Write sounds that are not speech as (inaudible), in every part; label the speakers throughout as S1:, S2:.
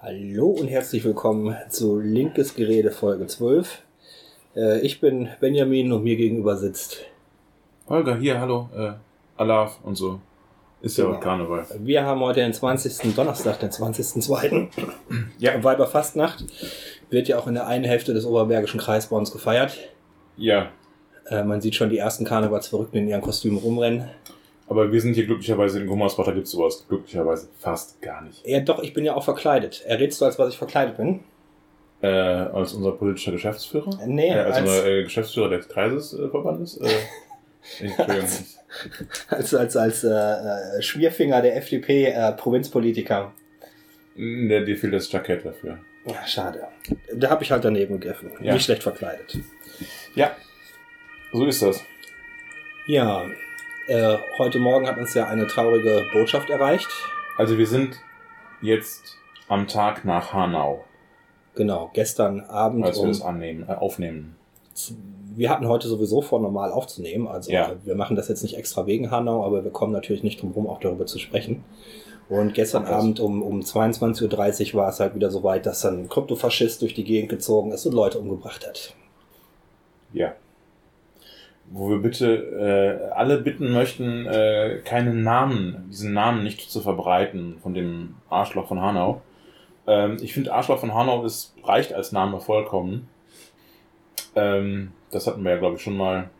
S1: Hallo und herzlich willkommen zu Linkes Gerede Folge 12. Äh, ich bin Benjamin und mir gegenüber sitzt
S2: Holger, hier, hallo, äh, Alaf und so. Ist ja
S1: Genau.
S2: auch Karneval.
S1: Wir haben heute den 20. Donnerstag, den 20.02. (clears throat) Ja, Weiberfastnacht. Wird ja auch in der einen Hälfte des Oberbergischen Kreises bei uns gefeiert.
S2: Ja,
S1: Äh, man sieht schon die ersten Karnevalsverrückten in ihren Kostümen rumrennen.
S2: Aber wir sind hier glücklicherweise in Gummersbach, da gibt's sowas glücklicherweise fast gar nicht.
S1: Ja, doch, ich bin ja auch verkleidet. Errätst du, als was ich verkleidet bin?
S2: Äh, als unser politischer Geschäftsführer?
S1: Nee,
S2: äh, als,
S1: als-
S2: unser äh, Geschäftsführer des Kreisesverbandes? Äh, (laughs) Entschuldigung.
S1: Als, als, als äh, äh, Schmierfinger der FDP äh, Provinzpolitiker.
S2: Der, dir fehlt das Jackett dafür.
S1: Ja, schade. Da habe ich halt daneben gegriffen.
S2: Ja.
S1: Nicht schlecht verkleidet.
S2: Ja, so ist das.
S1: Ja, äh, heute Morgen hat uns ja eine traurige Botschaft erreicht.
S2: Also wir sind jetzt am Tag nach Hanau,
S1: Genau, gestern Abend.
S2: als wir das annehmen, äh, aufnehmen.
S1: wir hatten heute sowieso vor, normal aufzunehmen. Also
S2: Ja.
S1: äh, wir machen das jetzt nicht extra wegen Hanau, aber wir kommen natürlich nicht drum herum, auch darüber zu sprechen. Und gestern
S2: Krass.
S1: Abend um, um 22.30 Uhr war es halt wieder so weit, dass dann ein Kryptofaschist durch die Gegend gezogen ist und Leute umgebracht hat.
S2: Ja. Wo wir bitte äh, alle bitten möchten, äh, keinen Namen, diesen Namen nicht zu verbreiten von dem Arschloch von Hanau. Ähm, ich finde, Arschloch von Hanau ist, reicht als Name vollkommen. Ähm, das hatten wir ja, glaube ich, schon mal.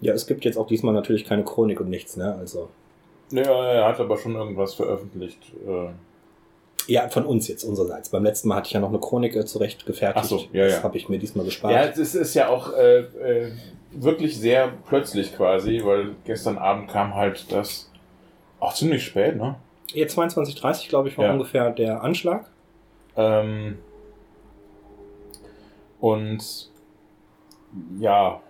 S1: Ja, es gibt jetzt auch diesmal natürlich keine Chronik und nichts, ne? Also.
S2: Ja, er hat aber schon irgendwas veröffentlicht. Äh,
S1: Ja, von uns jetzt, unsererseits. Beim letzten Mal hatte ich ja noch eine Chronik äh, zurecht gefertigt.
S2: Ach so, ja,
S1: das
S2: ja.
S1: habe ich mir diesmal gespart.
S2: ja, es ist ja auch äh, äh, wirklich sehr plötzlich quasi, weil gestern Abend kam halt das auch ziemlich spät, ne?
S1: Ja, 22.30 glaube ich, war
S2: Ja.
S1: ungefähr der Anschlag.
S2: Ähm, und ja,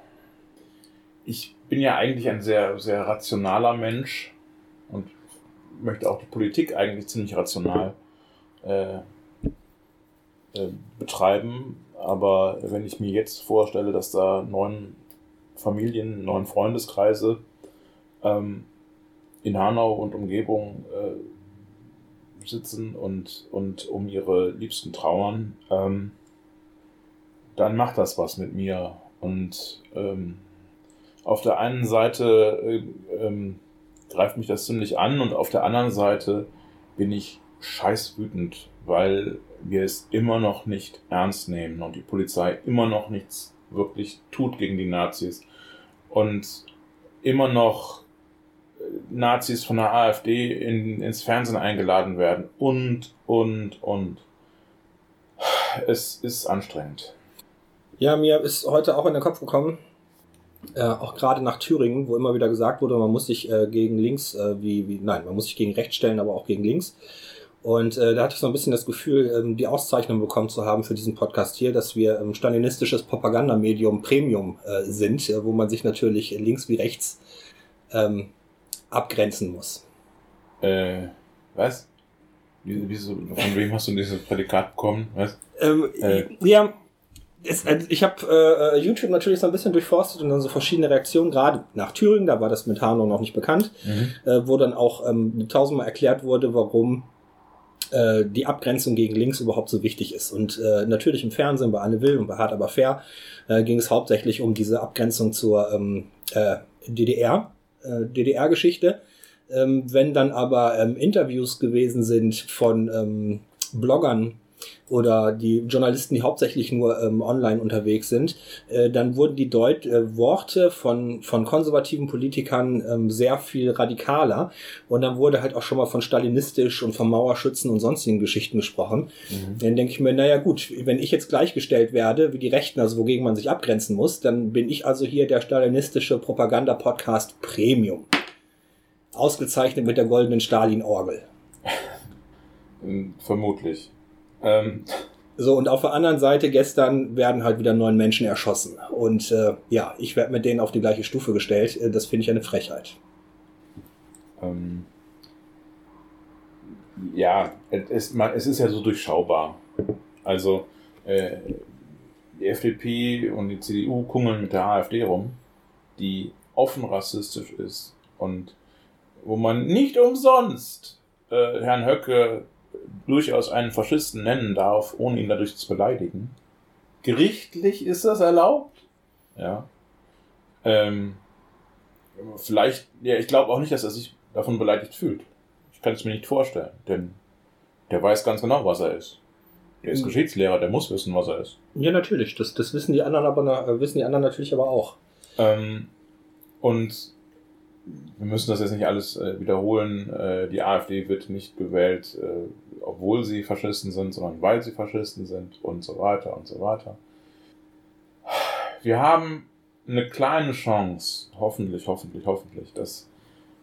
S2: ich bin ja eigentlich ein sehr, sehr rationaler Mensch und möchte auch die Politik eigentlich ziemlich rational äh, äh, betreiben. Aber wenn ich mir jetzt vorstelle, dass da neun Familien, neun Freundeskreise ähm, in Hanau und Umgebung äh, sitzen und, und um ihre Liebsten trauern, ähm, dann macht das was mit mir. Und ähm, auf der einen Seite äh, ähm, greift mich das ziemlich an und auf der anderen Seite bin ich scheißwütend, weil wir es immer noch nicht ernst nehmen und die Polizei immer noch nichts wirklich tut gegen die Nazis und immer noch äh, Nazis von der AfD in, ins Fernsehen eingeladen werden und, und, und. Es ist anstrengend.
S1: Ja, mir ist heute auch in den Kopf gekommen, äh, auch gerade nach Thüringen, wo immer wieder gesagt wurde, man muss sich äh, gegen links, äh, wie, wie, nein, man muss sich gegen rechts stellen, aber auch gegen links. Und äh, da hatte ich so ein bisschen das Gefühl, ähm, die Auszeichnung bekommen zu haben für diesen Podcast hier, dass wir ähm, stalinistisches Propagandamedium Premium äh, sind, äh, wo man sich natürlich links wie rechts ähm, abgrenzen muss.
S2: Äh, was? Wie, wieso, von wem hast du dieses Prädikat bekommen? Was?
S1: Ähm,
S2: Äh.
S1: Ja, es, also ich habe äh, YouTube natürlich so ein bisschen durchforstet und dann so verschiedene Reaktionen, gerade nach Thüringen, da war das mit Hanau noch nicht bekannt, äh, wo dann auch ähm, tausendmal erklärt wurde, warum äh, die Abgrenzung gegen links überhaupt so wichtig ist. Und äh, natürlich im Fernsehen bei Anne Will und bei Hart aber fair äh, ging es hauptsächlich um diese Abgrenzung zur ähm, äh, DDR, äh, DDR-Geschichte. Ähm, wenn dann aber ähm, Interviews gewesen sind von ähm, Bloggern oder die Journalisten, die hauptsächlich nur ähm, online unterwegs sind, äh, dann wurden die Deut äh, Worte von, von konservativen Politikern ähm, sehr viel radikaler. Und dann wurde halt auch schon mal von stalinistisch und von Mauerschützen und sonstigen Geschichten gesprochen.
S2: Mhm.
S1: Dann denke ich mir, naja gut, wenn ich jetzt gleichgestellt werde wie die Rechten, also wogegen man sich abgrenzen muss, dann bin ich also hier der stalinistische Propaganda-Podcast Premium. Ausgezeichnet mit der goldenen Stalin-Orgel. (laughs)
S2: Vermutlich. Ähm,
S1: So, und auf der anderen Seite gestern werden halt wieder neun Menschen erschossen. Und äh, ja, ich werde mit denen auf die gleiche Stufe gestellt. Äh, Das finde ich eine Frechheit.
S2: ähm, ja, es ist, man- es ist ja so durchschaubar. Also, äh, die FDP und die CDU kungeln mit der AfD rum, die offen rassistisch ist und wo man nicht umsonst äh, Herrn Höcke durchaus einen Faschisten nennen darf, ohne ihn dadurch zu beleidigen. Gerichtlich ist das erlaubt. Ja. Ähm, vielleicht, ja, ich glaube auch nicht, dass er sich davon beleidigt fühlt. Ich kann es mir nicht vorstellen, denn der weiß ganz genau, was er ist. Der ist hm. Geschichtslehrer, der muss wissen, was er ist.
S1: Ja, natürlich. Das, das wissen die anderen aber äh, wissen die anderen natürlich aber auch.
S2: Ähm, und wir müssen das jetzt nicht alles äh, wiederholen. Äh, die AfD wird nicht gewählt, äh, obwohl sie Faschisten sind, sondern weil sie Faschisten sind und so weiter und so weiter. Wir haben eine kleine Chance, hoffentlich, hoffentlich, hoffentlich, dass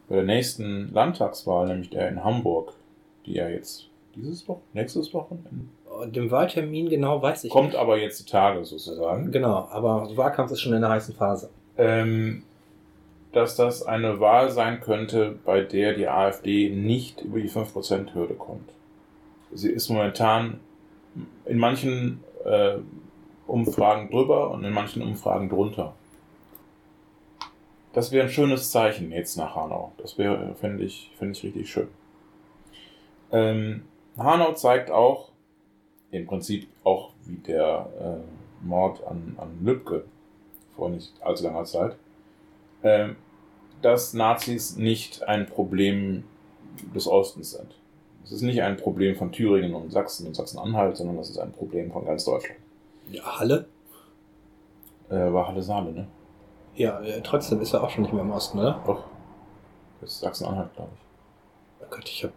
S2: bei der nächsten Landtagswahl, nämlich der in Hamburg, die ja jetzt dieses Woche, nächstes Wochenende.
S1: Den Wahltermin genau weiß ich
S2: Kommt nicht. aber jetzt die Tage sozusagen.
S1: Genau, aber Wahlkampf ist schon in der heißen Phase.
S2: Ähm, dass das eine Wahl sein könnte, bei der die AfD nicht über die 5%-Hürde kommt. Sie ist momentan in manchen äh, Umfragen drüber und in manchen Umfragen drunter. Das wäre ein schönes Zeichen jetzt nach Hanau. Das wäre, finde ich, finde ich richtig schön. Ähm, Hanau zeigt auch, im Prinzip auch wie der äh, Mord an, an Lübcke vor nicht allzu langer Zeit, äh, dass Nazis nicht ein Problem des Ostens sind. Es ist nicht ein Problem von Thüringen und Sachsen und Sachsen-Anhalt, sondern es ist ein Problem von ganz Deutschland.
S1: Ja, Halle?
S2: Äh, war Halle Saale, ne?
S1: Ja, äh, trotzdem ist er auch schon nicht mehr im Osten, oder?
S2: Doch. Das ist Sachsen-Anhalt, glaube ich.
S1: Oh Gott, ich hab.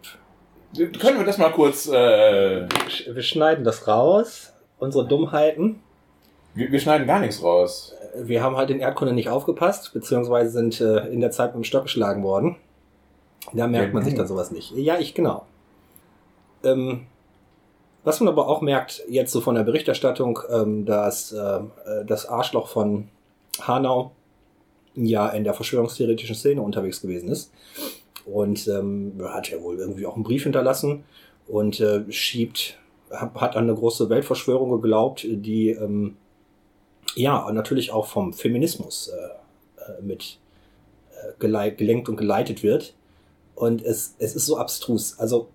S2: Können wir das mal kurz. Äh...
S1: Wir schneiden das raus. Unsere Dummheiten.
S2: Wir, wir schneiden gar nichts raus
S1: wir haben halt in Erdkunde nicht aufgepasst, beziehungsweise sind äh, in der Zeit mit dem Stock geschlagen worden. Da merkt man sich dann sowas nicht. Ja, ich genau. Ähm, was man aber auch merkt, jetzt so von der Berichterstattung, ähm, dass äh, das Arschloch von Hanau ja in der verschwörungstheoretischen Szene unterwegs gewesen ist. Und ähm, hat ja wohl irgendwie auch einen Brief hinterlassen und äh, schiebt, hat an eine große Weltverschwörung geglaubt, die ähm, ja, und natürlich auch vom Feminismus äh, äh mit äh, gelenkt und geleitet wird. Und es, es ist so abstrus. Also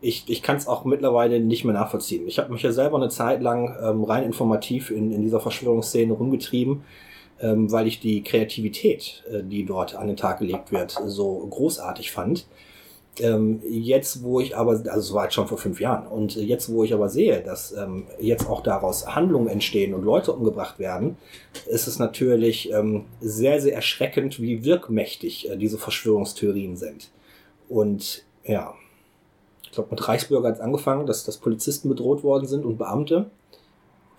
S1: ich, ich kann es auch mittlerweile nicht mehr nachvollziehen. Ich habe mich ja selber eine Zeit lang ähm, rein informativ in, in dieser Verschwörungsszene rumgetrieben, ähm, weil ich die Kreativität, äh, die dort an den Tag gelegt wird, so großartig fand. Ähm, jetzt, wo ich aber, also es war jetzt schon vor fünf Jahren, und jetzt, wo ich aber sehe, dass ähm, jetzt auch daraus Handlungen entstehen und Leute umgebracht werden, ist es natürlich ähm, sehr, sehr erschreckend, wie wirkmächtig äh, diese Verschwörungstheorien sind. Und ja, ich glaube, mit Reichsbürger hat es angefangen, dass, dass Polizisten bedroht worden sind und Beamte.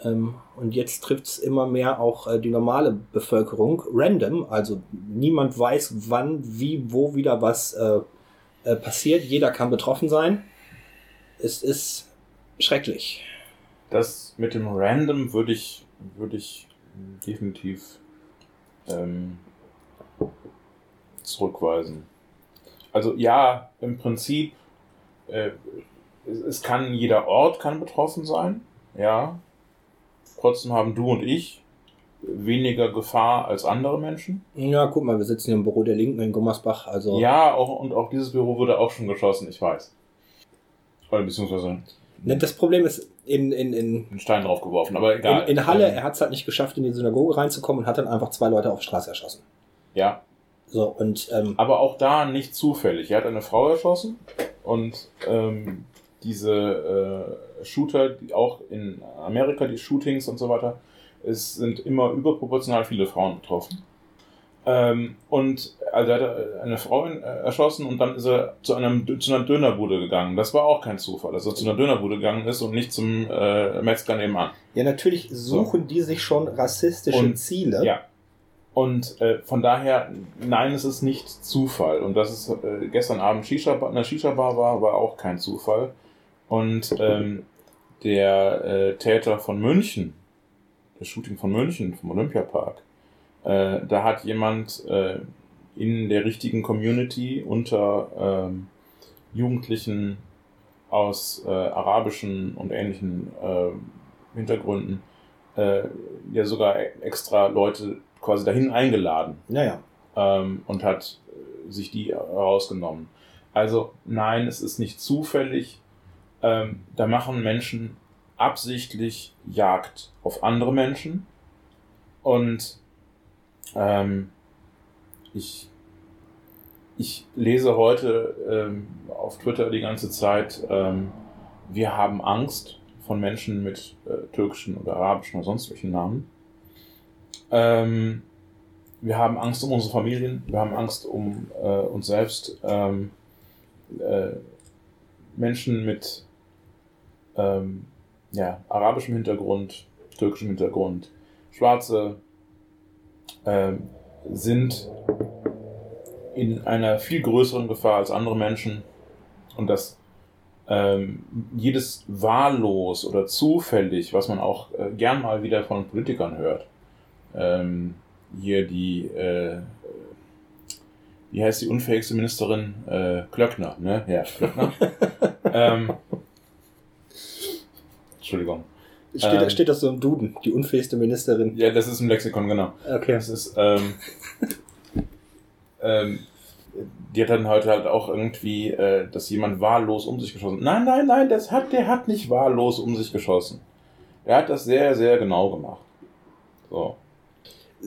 S1: Ähm, und jetzt trifft es immer mehr auch äh, die normale Bevölkerung, random, also niemand weiß, wann, wie, wo wieder was äh, äh, passiert. Jeder kann betroffen sein. Es ist schrecklich.
S2: Das mit dem Random würde ich, würde ich definitiv ähm, zurückweisen. Also ja, im Prinzip, äh, es, es, kann jeder Ort kann betroffen sein, ja. Trotzdem haben du und ich weniger Gefahr als andere Menschen.
S1: Ja, guck mal, wir sitzen hier im Büro der Linken in Gummersbach, also.
S2: Ja, auch, und auch dieses Büro wurde auch schon geschossen, ich weiß. Oder beziehungsweise.
S1: Ne, das Problem ist, in, in, in.
S2: Einen Stein draufgeworfen, aber egal.
S1: In, in Halle, ähm, er hat es halt nicht geschafft, in die Synagoge reinzukommen und hat dann einfach zwei Leute auf Straße erschossen.
S2: Ja.
S1: So, und. Ähm,
S2: aber auch da nicht zufällig. Er hat eine Frau erschossen und ähm, diese äh, Shooter, die auch in Amerika, die Shootings und so weiter, es sind immer überproportional viele Frauen betroffen. Ähm, und also er hat eine Frau äh, erschossen und dann ist er zu, einem, zu einer Dönerbude gegangen. Das war auch kein Zufall, dass er zu einer Dönerbude gegangen ist und nicht zum äh, Metzger nebenan.
S1: Ja, natürlich suchen so. die sich schon rassistische und, Ziele.
S2: Ja. Und äh, von daher, nein, es ist nicht Zufall. Und dass es äh, gestern Abend Shisha in der Shisha-Bar war, war auch kein Zufall. Und ähm, der äh, Täter von München, das Shooting von München, vom Olympiapark, äh, da hat jemand äh, in der richtigen Community unter ähm, Jugendlichen aus äh, arabischen und ähnlichen äh, Hintergründen äh, ja sogar extra Leute quasi dahin eingeladen.
S1: Naja.
S2: Ähm, und hat sich die herausgenommen. Also nein, es ist nicht zufällig. Ähm, da machen Menschen absichtlich Jagd auf andere Menschen. Und ähm, ich, ich lese heute ähm, auf Twitter die ganze Zeit, ähm, wir haben Angst von Menschen mit äh, türkischen oder arabischen oder sonst welchen Namen. Ähm, wir haben Angst um unsere Familien, wir haben Angst um äh, uns selbst. Ähm, äh, Menschen mit ähm, ja, arabischem Hintergrund, türkischem Hintergrund, Schwarze ähm, sind in einer viel größeren Gefahr als andere Menschen und dass ähm, jedes wahllos oder zufällig, was man auch äh, gern mal wieder von Politikern hört, ähm, hier die, äh, wie heißt die unfähigste Ministerin? Äh, Klöckner, ne? Ja, Klöckner. (laughs) ähm, Entschuldigung.
S1: Steht, ähm, steht das so im Duden, die unfähigste Ministerin?
S2: Ja, das ist im Lexikon, genau.
S1: Okay.
S2: Das ist, ähm, (laughs) ähm, die hat dann heute halt auch irgendwie, äh, dass jemand wahllos um sich geschossen. Nein, nein, nein, das hat, der hat nicht wahllos um sich geschossen. Er hat das sehr, sehr genau gemacht. So.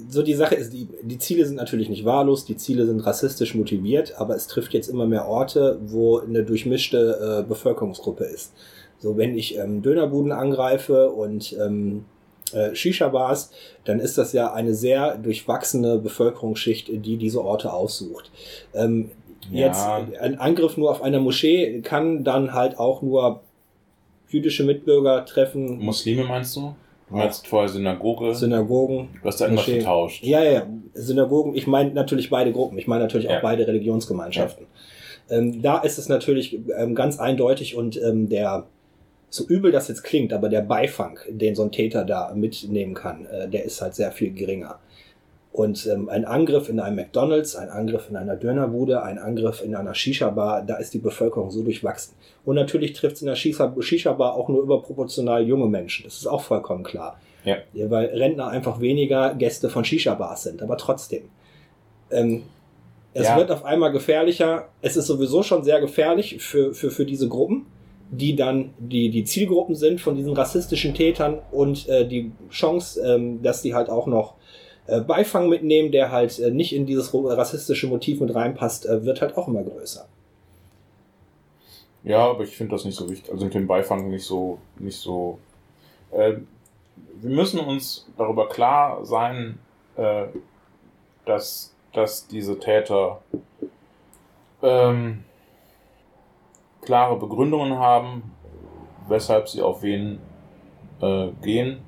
S1: So, die Sache ist, die, die Ziele sind natürlich nicht wahllos, die Ziele sind rassistisch motiviert, aber es trifft jetzt immer mehr Orte, wo eine durchmischte äh, Bevölkerungsgruppe ist. So, wenn ich ähm, Dönerbuden angreife und ähm, äh, Shisha-Bars, dann ist das ja eine sehr durchwachsene Bevölkerungsschicht, die diese Orte aussucht. Ähm, ja. Jetzt ein Angriff nur auf eine Moschee kann dann halt auch nur jüdische Mitbürger treffen.
S2: Muslime meinst du? Du meinst vorher Synagoge?
S1: Synagogen.
S2: Du hast da irgendwas Moschee. getauscht.
S1: Ja, ja, Synagogen. Ich meine natürlich beide Gruppen. Ich meine natürlich auch ja. beide Religionsgemeinschaften. Ja. Ähm, da ist es natürlich ähm, ganz eindeutig und ähm, der so übel das jetzt klingt, aber der Beifang, den so ein Täter da mitnehmen kann, äh, der ist halt sehr viel geringer. Und ähm, ein Angriff in einem McDonalds, ein Angriff in einer Dönerbude, ein Angriff in einer Shisha-Bar, da ist die Bevölkerung so durchwachsen. Und natürlich trifft es in der Shisha-Bar auch nur überproportional junge Menschen. Das ist auch vollkommen klar.
S2: Ja.
S1: ja weil Rentner einfach weniger Gäste von Shisha-Bars sind, aber trotzdem. Ähm, es ja. wird auf einmal gefährlicher. Es ist sowieso schon sehr gefährlich für, für, für diese Gruppen die dann die, die Zielgruppen sind von diesen rassistischen Tätern und äh, die Chance, ähm, dass die halt auch noch äh, Beifang mitnehmen, der halt äh, nicht in dieses rassistische Motiv mit reinpasst, äh, wird halt auch immer größer.
S2: Ja, aber ich finde das nicht so wichtig. Also mit dem Beifang nicht so, nicht so. Äh, wir müssen uns darüber klar sein, äh, dass, dass diese Täter ähm, klare Begründungen haben, weshalb sie auf wen äh, gehen.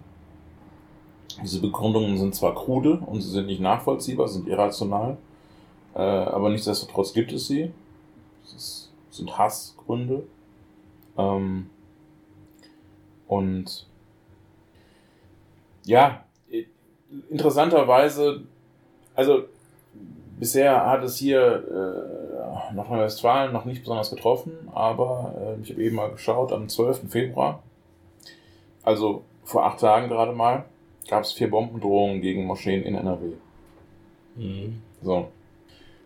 S2: Diese Begründungen sind zwar krude und sie sind nicht nachvollziehbar, sind irrational, äh, aber nichtsdestotrotz gibt es sie. Es sind Hassgründe. Ähm, und ja, interessanterweise, also bisher hat es hier äh, Nordrhein-Westfalen noch nicht besonders getroffen, aber äh, ich habe eben mal geschaut, am 12. Februar, also vor acht Tagen gerade mal, gab es vier Bombendrohungen gegen Moscheen in NRW. Mhm. So.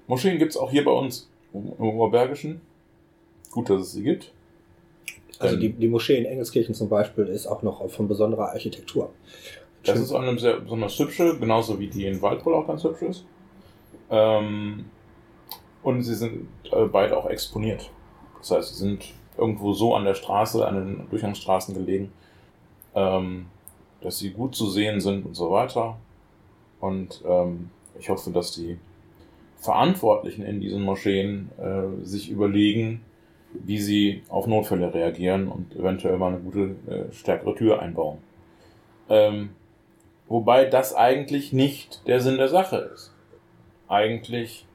S2: Moscheen gibt es auch hier bei uns im Oberbergischen. Gut, dass es sie gibt.
S1: Also die, die Moschee in Engelskirchen zum Beispiel ist auch noch von besonderer Architektur.
S2: Das ist eine sehr besonders hübsche, genauso wie die in Waldpool auch ganz hübsch ist. Ähm, und sie sind äh, beide auch exponiert. Das heißt, sie sind irgendwo so an der Straße, an den Durchgangsstraßen gelegen, ähm, dass sie gut zu sehen sind und so weiter. Und ähm, ich hoffe, dass die Verantwortlichen in diesen Moscheen äh, sich überlegen, wie sie auf Notfälle reagieren und eventuell mal eine gute, äh, stärkere Tür einbauen. Ähm, wobei das eigentlich nicht der Sinn der Sache ist. Eigentlich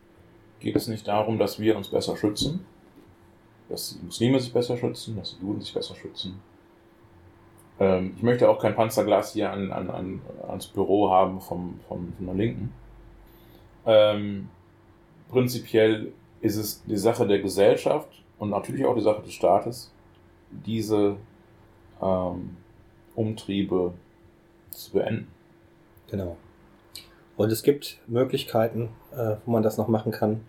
S2: geht es nicht darum, dass wir uns besser schützen, dass die Muslime sich besser schützen, dass die Juden sich besser schützen. Ähm, ich möchte auch kein Panzerglas hier an, an, an, ans Büro haben vom, vom, von der Linken. Ähm, prinzipiell ist es die Sache der Gesellschaft und natürlich auch die Sache des Staates, diese ähm, Umtriebe zu beenden.
S1: Genau. Und es gibt Möglichkeiten, äh, wo man das noch machen kann.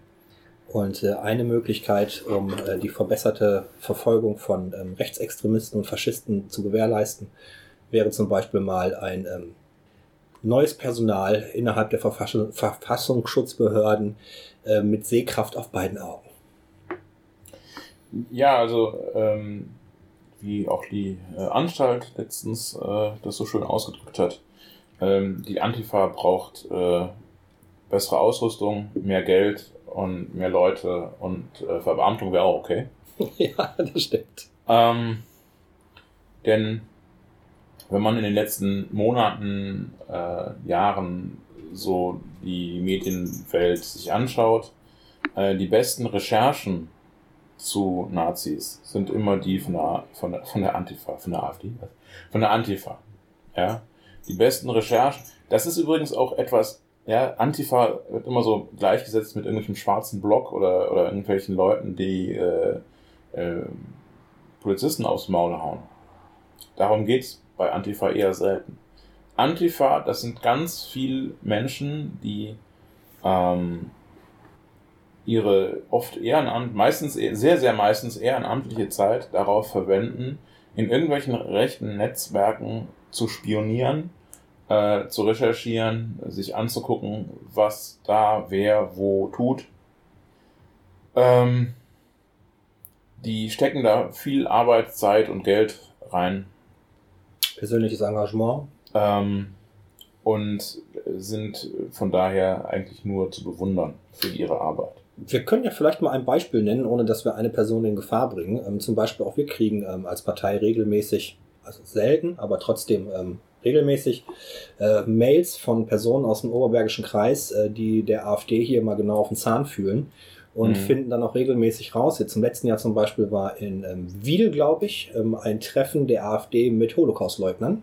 S1: Und äh, eine Möglichkeit, um äh, die verbesserte Verfolgung von ähm, Rechtsextremisten und Faschisten zu gewährleisten, wäre zum Beispiel mal ein ähm, neues Personal innerhalb der Verfass Verfassungsschutzbehörden äh, mit Sehkraft auf beiden Augen.
S2: Ja, also ähm, wie auch die äh, Anstalt letztens äh, das so schön ausgedrückt hat, ähm, die Antifa braucht äh, bessere Ausrüstung, mehr Geld und mehr Leute und äh, Verbeamtung wäre auch okay. (laughs)
S1: ja, das stimmt.
S2: Ähm, denn wenn man in den letzten Monaten, äh, Jahren so die Medienwelt sich anschaut, äh, die besten Recherchen zu Nazis sind immer die von der, von der, von der Antifa, von der AfD, von der Antifa. Ja, die besten Recherchen. Das ist übrigens auch etwas, ja, Antifa wird immer so gleichgesetzt mit irgendwelchem schwarzen Block oder, oder irgendwelchen Leuten, die äh, äh, Polizisten aufs Maul hauen. Darum geht's bei Antifa eher selten. Antifa, das sind ganz viele Menschen, die ähm, ihre oft ehrenamt, meistens sehr, sehr meistens ehrenamtliche Zeit darauf verwenden, in irgendwelchen rechten Netzwerken zu spionieren, äh, zu recherchieren, sich anzugucken, was da wer wo tut. Ähm, die stecken da viel Arbeit, Zeit und Geld rein.
S1: Persönliches Engagement.
S2: Ähm, und sind von daher eigentlich nur zu bewundern für ihre Arbeit.
S1: Wir können ja vielleicht mal ein Beispiel nennen, ohne dass wir eine Person in Gefahr bringen. Ähm, zum Beispiel auch wir kriegen ähm, als Partei regelmäßig, also selten, aber trotzdem ähm, regelmäßig äh, Mails von Personen aus dem Oberbergischen Kreis, äh, die der AfD hier mal genau auf den Zahn fühlen und mhm. finden dann auch regelmäßig raus. Jetzt im letzten Jahr zum Beispiel war in ähm, Wiel, glaube ich, ähm, ein Treffen der AfD mit Holocaustleugnern.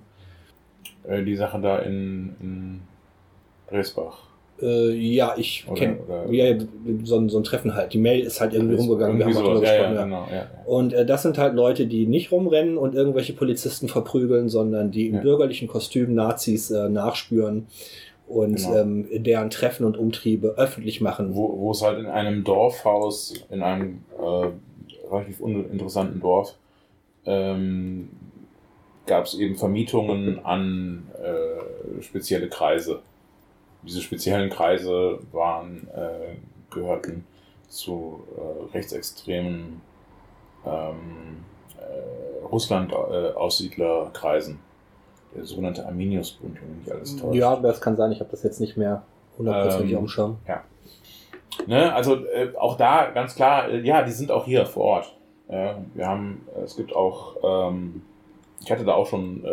S2: Äh, die Sache da in, in Dresbach.
S1: Äh, ja, ich kenne ja, so, so ein Treffen halt. Die Mail ist halt irgendwie rumgegangen. Wir haben sowas. Ja, ja, genau, ja. Und äh, das sind halt Leute, die nicht rumrennen und irgendwelche Polizisten verprügeln, sondern die im bürgerlichen Kostüm Nazis äh, nachspüren und genau. ähm, deren Treffen und Umtriebe öffentlich machen.
S2: Wo, wo es halt in einem Dorfhaus, in einem äh, relativ uninteressanten Dorf, ähm, gab es eben Vermietungen an äh, spezielle Kreise diese speziellen Kreise waren, äh, gehörten zu äh, rechtsextremen ähm, äh, Russland-Aussiedlerkreisen. Der sogenannte Arminius-Bund, wenn mich alles
S1: täuscht. Ja, das kann sein. Ich habe das jetzt nicht mehr hundertprozentig ähm, umschauen.
S2: Ja. Ne, also äh, auch da ganz klar, äh, ja, die sind auch hier vor Ort. Wir haben, es gibt auch, ähm, ich hatte da auch schon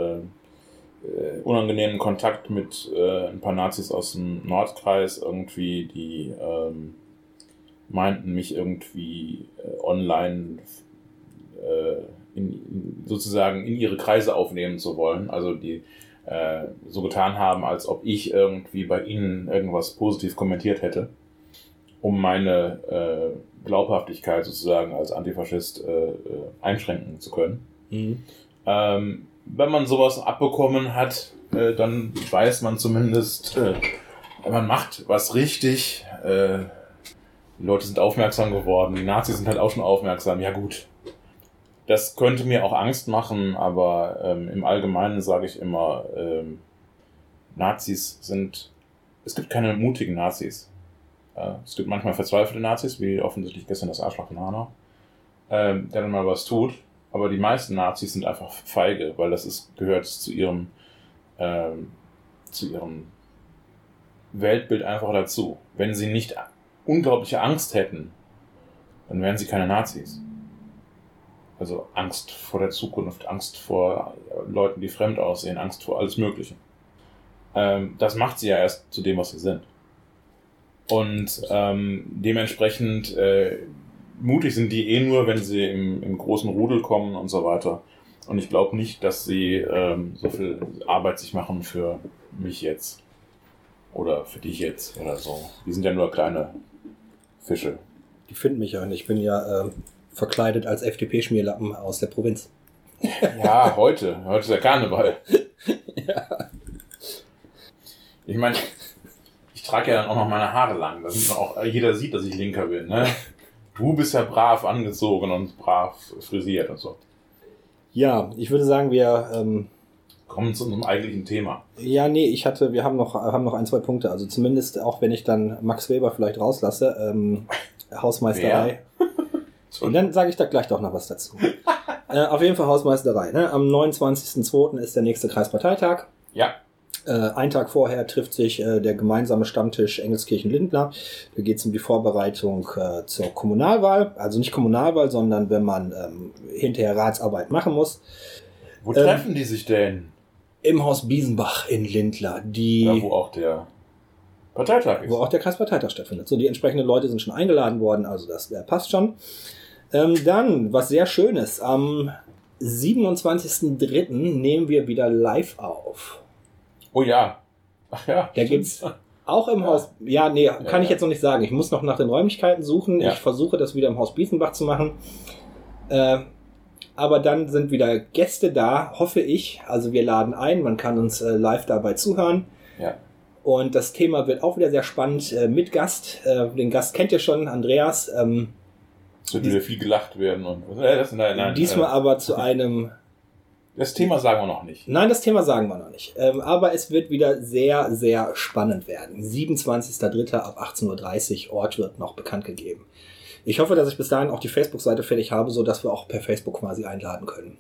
S2: äh, unangenehmen Kontakt mit äh, ein paar Nazis aus dem Nordkreis irgendwie, die ähm, meinten, mich irgendwie äh, online äh, in, sozusagen in ihre Kreise aufnehmen zu wollen. Also die äh, so getan haben, als ob ich irgendwie bei ihnen irgendwas positiv kommentiert hätte, um meine äh, Glaubhaftigkeit sozusagen als Antifaschist einschränken zu können. Mhm. Ähm, wenn man sowas abbekommen hat, äh, dann weiß man zumindest, äh, man macht was richtig. Äh, die Leute sind aufmerksam geworden, die Nazis sind halt auch schon aufmerksam. Ja gut, das könnte mir auch Angst machen, aber ähm, im Allgemeinen sage ich immer, ähm, Nazis sind, es gibt keine mutigen Nazis. Äh, es gibt manchmal verzweifelte Nazis, wie offensichtlich gestern das Arschloch von Hanau, ähm, der dann mal was tut aber die meisten Nazis sind einfach feige, weil das ist, gehört zu ihrem, ähm, zu ihrem Weltbild einfach dazu. Wenn sie nicht unglaubliche Angst hätten, dann wären sie keine Nazis. Also Angst vor der Zukunft, Angst vor Leuten, die fremd aussehen, Angst vor alles Mögliche. Ähm, das macht sie ja erst zu dem, was sie sind. Und ähm, dementsprechend äh, mutig sind die eh nur, wenn sie im, im großen Rudel kommen und so weiter. Und ich glaube nicht, dass sie ähm, so viel Arbeit sich machen für mich jetzt. Oder für dich jetzt oder so. Die sind ja nur kleine Fische.
S1: Die finden mich ja nicht. Ich bin ja äh, verkleidet als FDP-Schmierlappen aus der Provinz. (laughs)
S2: ja, heute. Heute ist der Karneval. (laughs) ja. Ich meine, ich trage ja dann auch noch meine Haare lang, damit man auch jeder sieht, dass ich Linker bin. Ne? (laughs) Du bist ja brav angezogen und brav frisiert und so.
S1: Ja, ich würde sagen, wir ähm,
S2: kommen zu unserem eigentlichen Thema.
S1: Ja, nee, ich hatte, wir haben noch, haben noch ein, zwei Punkte. Also zumindest, auch wenn ich dann Max Weber vielleicht rauslasse, ähm, Hausmeisterei. (laughs) Und dann sage ich da gleich doch noch was dazu. (laughs) äh, auf jeden Fall Hausmeisterei. Ne? Am 29.02. ist der nächste Kreisparteitag.
S2: Ja.
S1: Äh, ein Tag vorher trifft sich äh, der gemeinsame Stammtisch Engelskirchen-Lindner. Da geht es um die Vorbereitung äh, zur Kommunalwahl. Also nicht Kommunalwahl, sondern wenn man ähm, hinterher Ratsarbeit machen muss.
S2: Wo ähm, treffen die sich denn?
S1: Im Haus Biesenbach in Lindler. Die,
S2: da, wo auch der Parteitag ist.
S1: Wo auch der Kreisparteitag stattfindet. So, die entsprechenden Leute sind schon eingeladen worden, also das äh, passt schon. Ähm, dann, was sehr Schönes, am 27.03. nehmen wir wieder live auf.
S2: Oh ja. Ach ja.
S1: Da gibt's auch im ja. Haus. Ja, nee, kann ja, ich jetzt noch nicht sagen. Ich muss noch nach den Räumlichkeiten suchen. Ich versuche das wieder im Haus Biesenbach zu machen. Äh, aber dann sind wieder Gäste da, hoffe ich. Also wir laden ein, man kann uns äh, live dabei zuhören.
S2: Ja.
S1: Und das Thema wird auch wieder sehr spannend äh, mit Gast. Äh, den Gast kennt ihr schon, Andreas. Ähm,
S2: es wird wieder viel gelacht werden. Und, äh, das,
S1: nein, nein, diesmal äh, aber zu einem...
S2: Das Thema sagen wir noch nicht.
S1: Nein, das Thema sagen wir noch nicht. Ähm, aber es wird wieder sehr, sehr spannend werden. 27.03. ab 18.30 Uhr. Ort wird noch bekannt gegeben. Ich hoffe, dass ich bis dahin auch die Facebook-Seite fertig habe, so dass wir auch per Facebook quasi einladen können.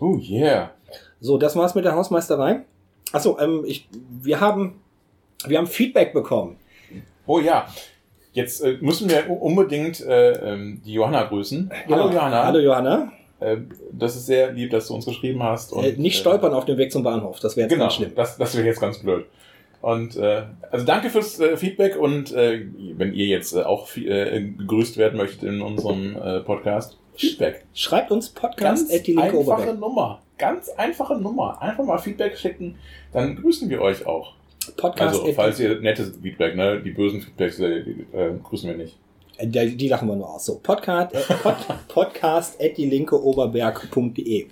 S2: Oh yeah.
S1: So, das war's mit der Hausmeisterei. Achso, ähm, ich, wir haben, wir haben Feedback bekommen.
S2: Oh ja. Jetzt äh, müssen wir unbedingt äh, ähm, die Johanna grüßen.
S1: Genau. Hallo Johanna. Hallo Johanna.
S2: Äh, das ist sehr lieb, dass du uns geschrieben hast.
S1: Und, äh, nicht stolpern auf dem Weg zum Bahnhof, das wäre jetzt
S2: genau,
S1: ganz schlimm.
S2: Das, das wäre jetzt ganz blöd. Und äh, also danke fürs äh, Feedback und äh, wenn ihr jetzt äh, auch äh, gegrüßt werden möchtet in unserem äh, Podcast, Feedback.
S1: Schreibt uns Podcast
S2: Ganz einfache Oberbeck. Nummer. Ganz einfache Nummer. Einfach mal Feedback schicken, dann grüßen wir euch auch. Podcast also, falls ihr nettes Feedback, ne? Die bösen Feedbacks äh, äh, grüßen wir nicht.
S1: Äh, die, die lachen wir nur aus. So, Podcast, äh, Pod, (laughs) Podcast at die linke Oberberg.de.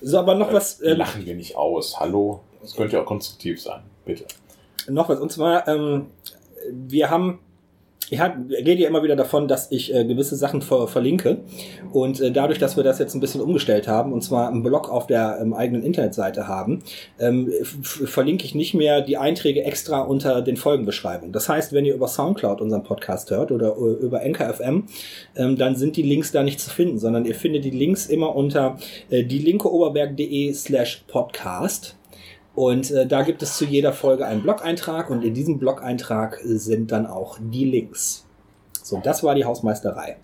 S1: So, aber noch was.
S2: Ähm, lachen wir nicht aus. Hallo? Das könnte ja auch konstruktiv sein. Bitte
S1: noch was. Und zwar, ähm, wir haben ich rede ja immer wieder davon, dass ich äh, gewisse Sachen ver verlinke. Und äh, dadurch, dass wir das jetzt ein bisschen umgestellt haben, und zwar einen Blog auf der ähm, eigenen Internetseite haben, ähm, verlinke ich nicht mehr die Einträge extra unter den Folgenbeschreibungen. Das heißt, wenn ihr über Soundcloud unseren Podcast hört oder äh, über NKFM, ähm, dann sind die Links da nicht zu finden, sondern ihr findet die Links immer unter äh, dielinkeoberberg.de slash podcast. Und äh, da gibt es zu jeder Folge einen Blog-Eintrag und in diesem Blog-Eintrag sind dann auch die Links. So, das war die Hausmeisterei.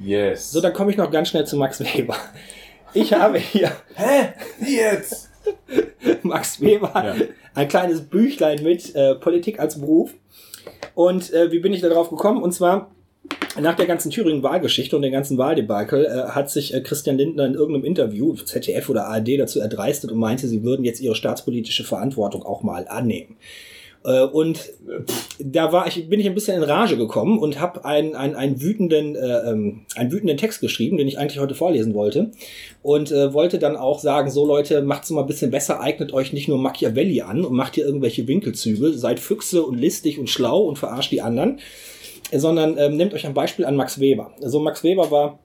S2: Yes.
S1: So, dann komme ich noch ganz schnell zu Max Weber. Ich habe hier. (laughs)
S2: Hä? Wie jetzt? (laughs)
S1: Max Weber, ja. ein kleines Büchlein mit äh, Politik als Beruf. Und äh, wie bin ich darauf gekommen? Und zwar nach der ganzen Thüringen-Wahlgeschichte und den ganzen Wahldebakel äh, hat sich äh, Christian Lindner in irgendeinem Interview, ZDF oder ARD, dazu erdreistet und meinte, sie würden jetzt ihre staatspolitische Verantwortung auch mal annehmen. Äh, und da war ich, bin ich ein bisschen in Rage gekommen und habe einen, einen, einen, wütenden, äh, ähm, einen wütenden Text geschrieben, den ich eigentlich heute vorlesen wollte. Und äh, wollte dann auch sagen, so Leute, macht's mal ein bisschen besser, eignet euch nicht nur Machiavelli an und macht hier irgendwelche Winkelzüge, seid Füchse und listig und schlau und verarscht die anderen sondern ähm, nehmt euch ein Beispiel an Max Weber. Also Max Weber war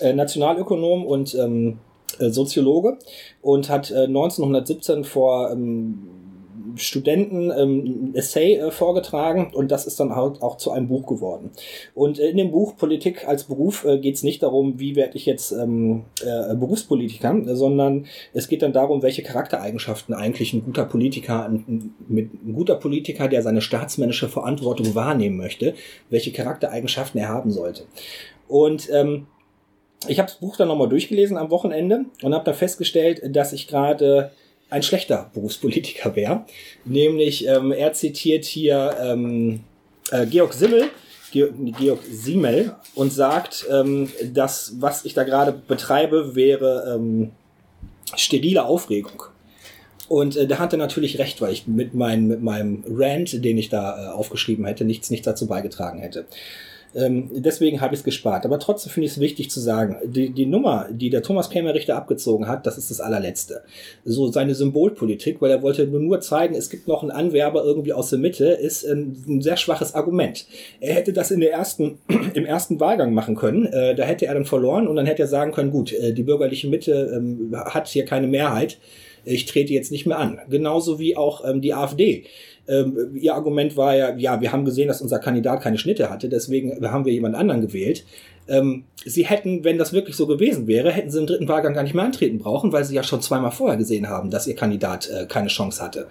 S1: äh, Nationalökonom und ähm, äh, Soziologe und hat äh, 1917 vor ähm, Studenten ähm, Essay äh, vorgetragen und das ist dann halt auch zu einem Buch geworden. Und äh, in dem Buch Politik als Beruf äh, geht es nicht darum, wie werde ich jetzt ähm, äh, Berufspolitiker, sondern es geht dann darum, welche Charaktereigenschaften eigentlich ein guter Politiker, ein, mit, ein guter Politiker, der seine staatsmännische Verantwortung wahrnehmen möchte, welche Charaktereigenschaften er haben sollte. Und ähm, ich habe das Buch dann nochmal durchgelesen am Wochenende und habe da festgestellt, dass ich gerade ein schlechter Berufspolitiker wäre. Nämlich, ähm, er zitiert hier ähm, äh, Georg Simmel, Georg, Georg Simmel, und sagt, ähm, dass was ich da gerade betreibe, wäre ähm, sterile Aufregung. Und äh, da hat er natürlich recht, weil ich mit, mein, mit meinem Rant, den ich da äh, aufgeschrieben hätte, nichts, nichts dazu beigetragen hätte. Ähm, deswegen habe ich es gespart. Aber trotzdem finde ich es wichtig zu sagen, die, die Nummer, die der Thomas Kämmerrichter abgezogen hat, das ist das allerletzte. So seine Symbolpolitik, weil er wollte nur, nur zeigen, es gibt noch einen Anwerber irgendwie aus der Mitte, ist ein, ein sehr schwaches Argument. Er hätte das in der ersten, (clears throat) im ersten Wahlgang machen können. Äh, da hätte er dann verloren und dann hätte er sagen können, gut, äh, die bürgerliche Mitte ähm, hat hier keine Mehrheit ich trete jetzt nicht mehr an. Genauso wie auch ähm, die AfD. Ähm, ihr Argument war ja, ja, wir haben gesehen, dass unser Kandidat keine Schnitte hatte, deswegen haben wir jemand anderen gewählt. Ähm, sie hätten, wenn das wirklich so gewesen wäre, hätten sie im dritten Wahlgang gar nicht mehr antreten brauchen, weil sie ja schon zweimal vorher gesehen haben, dass ihr Kandidat äh, keine Chance hatte.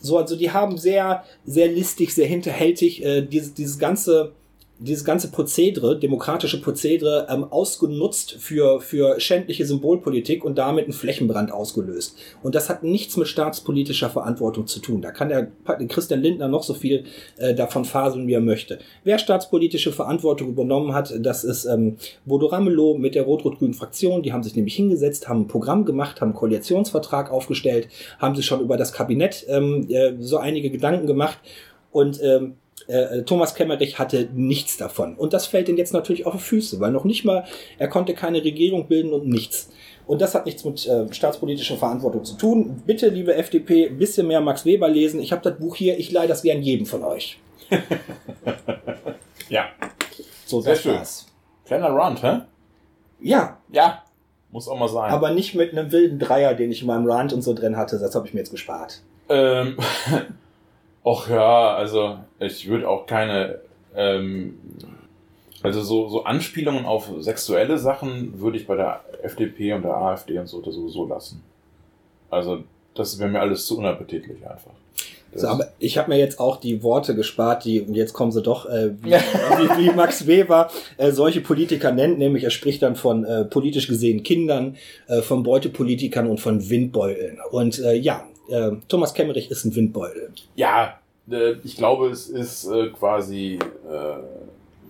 S1: So, also die haben sehr, sehr listig, sehr hinterhältig äh, dieses, dieses ganze dieses ganze Prozedere, demokratische Prozedere, ähm, ausgenutzt für, für schändliche Symbolpolitik und damit einen Flächenbrand ausgelöst. Und das hat nichts mit staatspolitischer Verantwortung zu tun. Da kann der Christian Lindner noch so viel äh, davon faseln, wie er möchte. Wer staatspolitische Verantwortung übernommen hat, das ist ähm, Bodo Ramelow mit der rot-rot-grünen Fraktion. Die haben sich nämlich hingesetzt, haben ein Programm gemacht, haben einen Koalitionsvertrag aufgestellt, haben sich schon über das Kabinett ähm, äh, so einige Gedanken gemacht und ähm, äh, Thomas Kemmerich hatte nichts davon. Und das fällt ihm jetzt natürlich auf die Füße, weil noch nicht mal, er konnte keine Regierung bilden und nichts. Und das hat nichts mit äh, staatspolitischer Verantwortung zu tun. Bitte, liebe FDP, ein bisschen mehr Max Weber lesen. Ich habe das Buch hier, ich leihe das gern jedem von euch. (laughs)
S2: ja.
S1: So, Sehr das schön. war's.
S2: Kleiner Rant, hä?
S1: Ja.
S2: Ja. Muss auch mal sein.
S1: Aber nicht mit einem wilden Dreier, den ich in meinem Rant und so drin hatte. Das habe ich mir jetzt gespart.
S2: Ähm. (laughs) Och ja, also ich würde auch keine, ähm, also so, so Anspielungen auf sexuelle Sachen würde ich bei der FDP und der AfD und so oder sowieso lassen. Also das wäre mir alles zu unappetitlich einfach.
S1: So, aber ich habe mir jetzt auch die Worte gespart, die, und jetzt kommen sie doch, äh, wie, (laughs) wie, wie Max Weber äh, solche Politiker nennt, nämlich er spricht dann von äh, politisch gesehen Kindern, äh, von Beutepolitikern und von Windbeuteln. Und äh, ja, äh, Thomas Kemmerich ist ein Windbeutel.
S2: Ja, äh, ich glaube, es ist äh, quasi äh,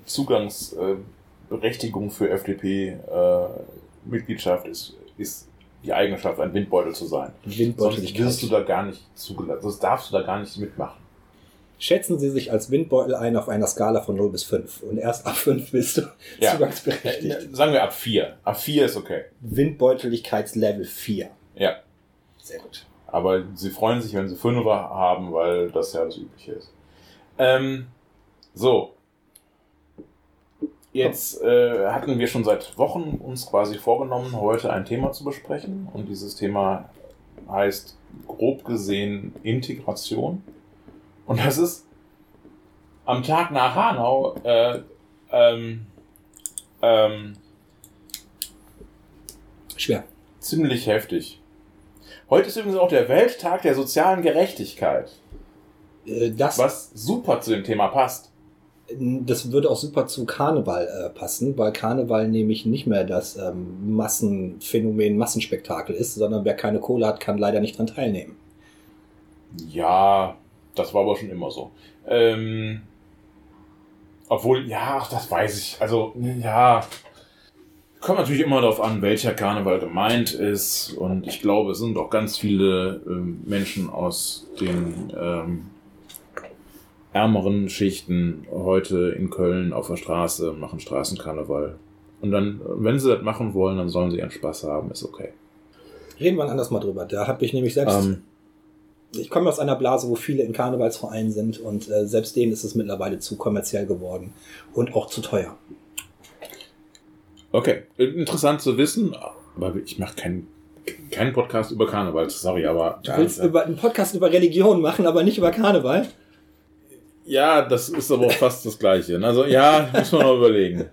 S2: Zugangsberechtigung für FDP-Mitgliedschaft ist, ist die Eigenschaft, ein Windbeutel zu sein.
S1: Windbeutel
S2: Sonst wirst du da gar nicht zugelassen. Sonst darfst du da gar nicht mitmachen.
S1: Schätzen Sie sich als Windbeutel ein auf einer Skala von 0 bis 5. Und erst ab 5 bist du ja. zugangsberechtigt.
S2: Sagen wir ab 4. Ab 4 ist okay.
S1: Windbeuteligkeitslevel 4.
S2: Ja.
S1: Sehr gut.
S2: Aber sie freuen sich, wenn sie Fünfer haben, weil das ja das Übliche ist. Ähm, so. Jetzt äh, hatten wir schon seit Wochen uns quasi vorgenommen, heute ein Thema zu besprechen. Und dieses Thema heißt grob gesehen Integration. Und das ist am Tag nach Hanau äh, ähm, ähm,
S1: schwer.
S2: Ziemlich heftig. Heute ist übrigens auch der Welttag der sozialen Gerechtigkeit.
S1: Äh, das,
S2: was super zu dem Thema passt.
S1: Das würde auch super zu Karneval äh, passen, weil Karneval nämlich nicht mehr das ähm, Massenphänomen, Massenspektakel ist, sondern wer keine Kohle hat, kann leider nicht dran teilnehmen.
S2: Ja, das war aber schon immer so. Ähm, obwohl, ja, das weiß ich. Also, ja, Kommt natürlich immer darauf an, welcher Karneval gemeint ist. Und ich glaube, es sind auch ganz viele ähm, Menschen aus den ähm, ärmeren Schichten heute in Köln auf der Straße, machen Straßenkarneval. Und dann, wenn sie das machen wollen, dann sollen sie ihren Spaß haben, ist okay.
S1: Reden wir anders mal drüber. Da habe ich nämlich selbst. Ähm, ich komme aus einer Blase, wo viele in Karnevalsvereinen sind und äh, selbst denen ist es mittlerweile zu kommerziell geworden und auch zu teuer.
S2: Okay, interessant zu wissen, aber ich mache keinen keinen Podcast über Karneval, sorry, aber.
S1: Du willst über, einen Podcast über Religion machen, aber nicht über Karneval?
S2: Ja, das ist aber fast das Gleiche. Also ja, muss man mal überlegen.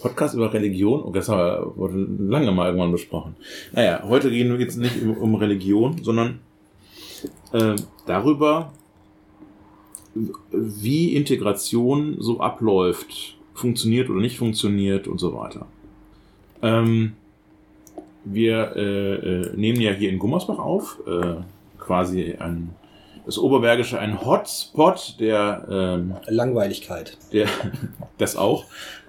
S2: Podcast über Religion, oh, das wurde lange mal irgendwann besprochen. Naja, heute gehen wir jetzt nicht um, um Religion, sondern äh, darüber, wie Integration so abläuft funktioniert oder nicht funktioniert und so weiter. Ähm, wir äh, äh, nehmen ja hier in Gummersbach auf, äh, quasi ein, das Oberbergische ein Hotspot der ähm,
S1: Langweiligkeit.
S2: Der, (laughs) das auch,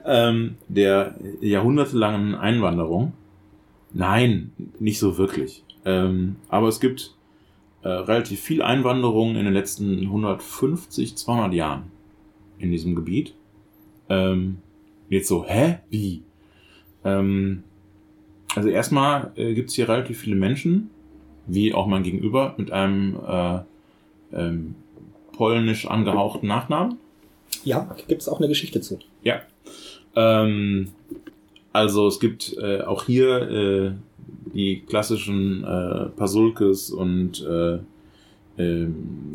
S2: ähm, der jahrhundertelangen Einwanderung. Nein, nicht so wirklich. Ähm, aber es gibt äh, relativ viel Einwanderung in den letzten 150, 200 Jahren in diesem Gebiet. Ähm, jetzt so, hä? Wie? Ähm, also erstmal äh, gibt es hier relativ viele Menschen, wie auch mein Gegenüber, mit einem äh, ähm, polnisch angehauchten Nachnamen.
S1: Ja, gibt es auch eine Geschichte zu.
S2: Ja. Ähm, also es gibt äh, auch hier äh, die klassischen äh, Pasulkes und äh, äh,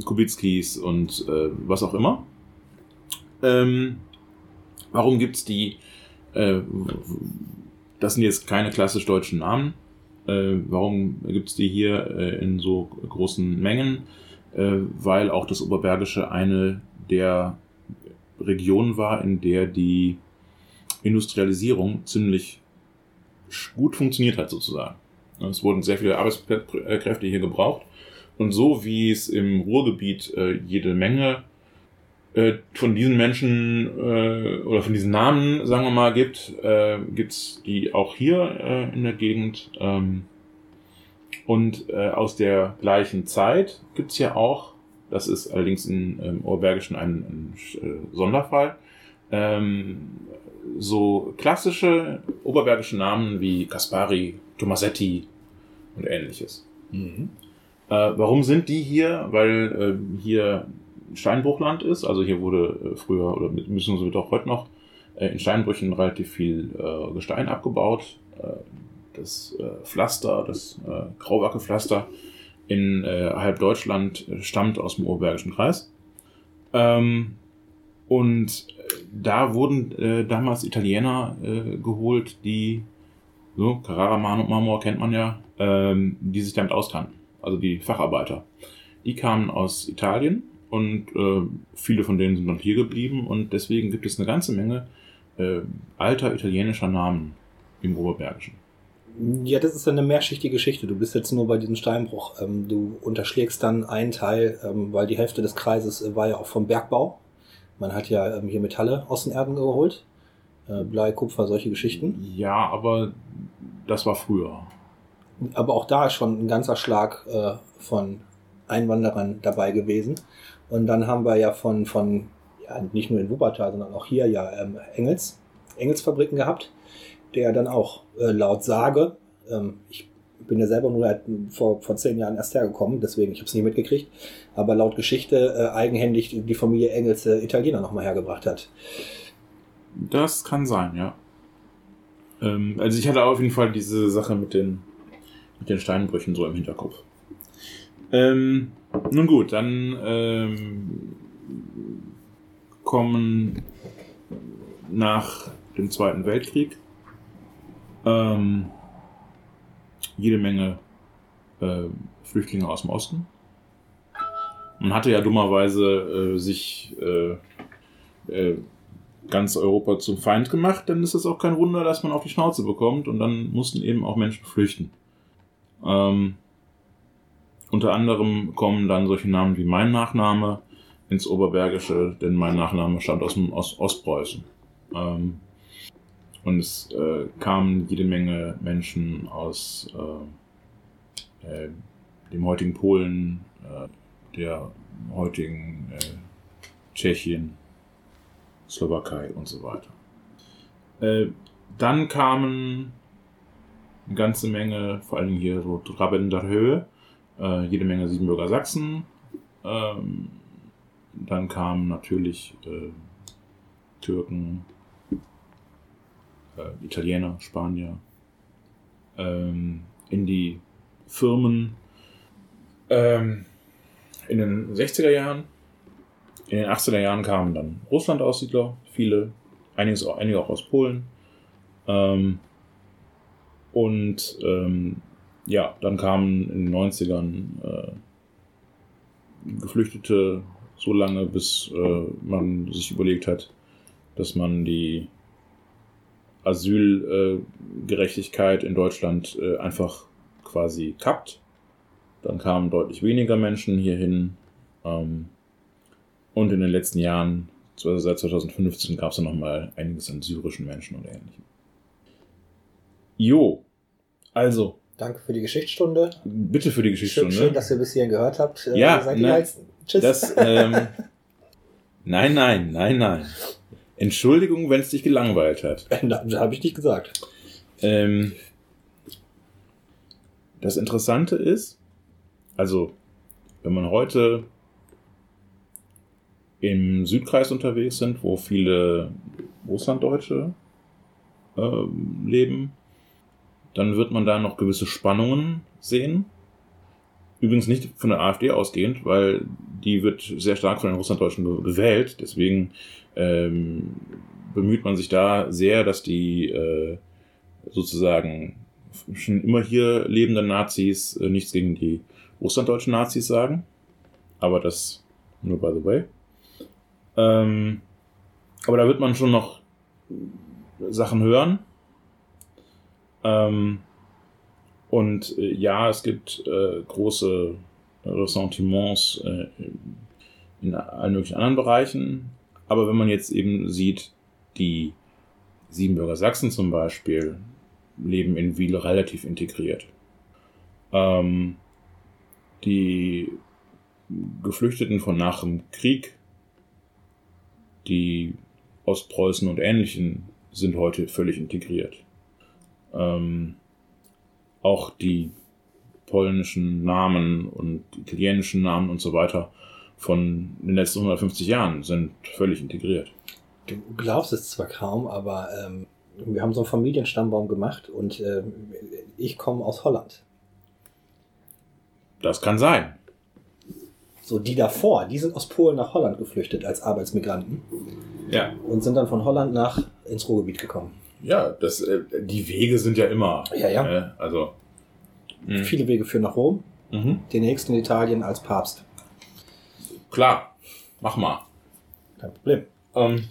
S2: Kubickis und äh, was auch immer. Ähm, warum gibt's die? Äh, das sind jetzt keine klassisch deutschen Namen. Äh, warum gibt's die hier äh, in so großen Mengen? Äh, weil auch das Oberbergische eine der Regionen war, in der die Industrialisierung ziemlich gut funktioniert hat, sozusagen. Es wurden sehr viele Arbeitskräfte hier gebraucht. Und so wie es im Ruhrgebiet äh, jede Menge äh, von diesen Menschen äh, oder von diesen Namen, sagen wir mal, gibt, äh, gibt's die auch hier äh, in der Gegend. Ähm, und äh, aus der gleichen Zeit gibt's ja auch, das ist allerdings in ähm, Oberbergischen ein, ein äh, Sonderfall, ähm, so klassische oberbergische Namen wie Kaspari, Tomasetti und ähnliches. Mhm. Äh, warum sind die hier? Weil äh, hier Steinbruchland ist. Also hier wurde äh, früher oder müssen sie auch heute noch äh, in Steinbrüchen relativ viel äh, Gestein abgebaut. Das Pflaster, das Grauwacke-Pflaster in halb Deutschland stammt aus dem Oberbergischen Kreis. Ähm, und da wurden damals Italiener geholt, die, so, Carrara Marmor kennt man ja, ähm, die sich damit auskannten. Also die Facharbeiter. Die kamen aus Italien und äh, viele von denen sind dann hier geblieben und deswegen gibt es eine ganze Menge äh, alter italienischer Namen im Oberbergischen.
S1: Ja, das ist eine mehrschichtige Geschichte. Du bist jetzt nur bei diesem Steinbruch. Ähm, du unterschlägst dann einen Teil, ähm, weil die Hälfte des Kreises äh, war ja auch vom Bergbau. Man hat ja ähm, hier Metalle aus den Erden geholt. Äh, Blei, Kupfer, solche Geschichten.
S2: Ja, aber das war früher.
S1: Aber auch da ist schon ein ganzer Schlag äh, von Einwanderern dabei gewesen. Und dann haben wir ja von, von ja, nicht nur in Wuppertal, sondern auch hier ja ähm, Engels, Engelsfabriken gehabt, der dann auch äh, laut Sage, ähm, ich bin ja selber nur vor, vor zehn Jahren erst hergekommen, deswegen ich habe es nicht mitgekriegt, aber laut Geschichte äh, eigenhändig die Familie Engels äh, Italiener nochmal hergebracht hat.
S2: Das kann sein, ja. Ähm, also ich hatte auf jeden Fall diese Sache mit den, mit den Steinbrüchen so im Hinterkopf. Ähm, nun gut, dann ähm, kommen nach dem Zweiten Weltkrieg ähm, jede Menge äh, Flüchtlinge aus dem Osten. Man hatte ja dummerweise äh, sich äh, äh, ganz Europa zum Feind gemacht, dann ist es auch kein Wunder, dass man auf die Schnauze bekommt und dann mussten eben auch Menschen flüchten. Ähm, unter anderem kommen dann solche Namen wie mein Nachname ins Oberbergische, denn mein Nachname stammt aus dem Ost Ostpreußen. Ähm, und es äh, kamen jede Menge Menschen aus äh, äh, dem heutigen Polen, äh, der heutigen äh, Tschechien, Slowakei und so weiter. Äh, dann kamen eine ganze Menge, vor allem hier so Trabender Höhe, äh, jede Menge Siebenbürger Sachsen. Ähm, dann kamen natürlich äh, Türken, äh, Italiener, Spanier, ähm, in die Firmen ähm, in den 60er Jahren. In den 80er Jahren kamen dann Russland-Aussiedler, viele, einiges, einige auch aus Polen. Ähm, und ähm, ja, dann kamen in den 90ern äh, Geflüchtete so lange, bis äh, man sich überlegt hat, dass man die Asylgerechtigkeit in Deutschland äh, einfach quasi kappt. Dann kamen deutlich weniger Menschen hierhin. Ähm, und in den letzten Jahren, seit 2015, gab es dann nochmal einiges an syrischen Menschen und ähnlichem. Jo, also.
S1: Danke für die Geschichtsstunde.
S2: Bitte für die Geschichtsstunde.
S1: Schön, schön dass ihr bis hierhin gehört habt.
S2: Ja, seid ne, Tschüss. Das, ähm, (laughs) nein, nein, nein, nein. Entschuldigung, wenn es dich gelangweilt hat. (laughs)
S1: Das habe ich nicht gesagt.
S2: Ähm, das Interessante ist, also wenn man heute im Südkreis unterwegs sind, wo viele Russlanddeutsche äh, leben, dann wird man da noch gewisse Spannungen sehen. Übrigens nicht von der AfD ausgehend, weil die wird sehr stark von den Russlanddeutschen gewählt. Deswegen ähm, bemüht man sich da sehr, dass die äh, sozusagen schon immer hier lebenden Nazis äh, nichts gegen die russlanddeutschen Nazis sagen. Aber das nur by the way. Ähm, aber da wird man schon noch Sachen hören. Ähm, und äh, ja, es gibt äh, große Ressentiments äh, in allen möglichen anderen Bereichen. Aber wenn man jetzt eben sieht, die Siebenbürger Sachsen zum Beispiel leben in Wiel relativ integriert. Ähm, die Geflüchteten von nach dem Krieg, die Ostpreußen und Ähnlichen, sind heute völlig integriert. Ähm, auch die polnischen Namen und italienischen Namen und so weiter von den letzten 150 Jahren sind völlig integriert.
S1: Du glaubst es zwar kaum, aber ähm, wir haben so einen Familienstammbaum gemacht und äh, ich komme aus Holland.
S2: Das kann sein.
S1: So, die davor, die sind aus Polen nach Holland geflüchtet als Arbeitsmigranten.
S2: Ja.
S1: Und sind dann von Holland nach ins Ruhrgebiet gekommen.
S2: Ja, das, äh, die Wege sind ja immer.
S1: Ja, ja.
S2: Äh, also. mh.
S1: Viele Wege führen nach Rom,
S2: Mhm.
S1: den nächsten in Italien als Papst.
S2: Klar, mach mal.
S1: Kein Problem.
S2: Ähm,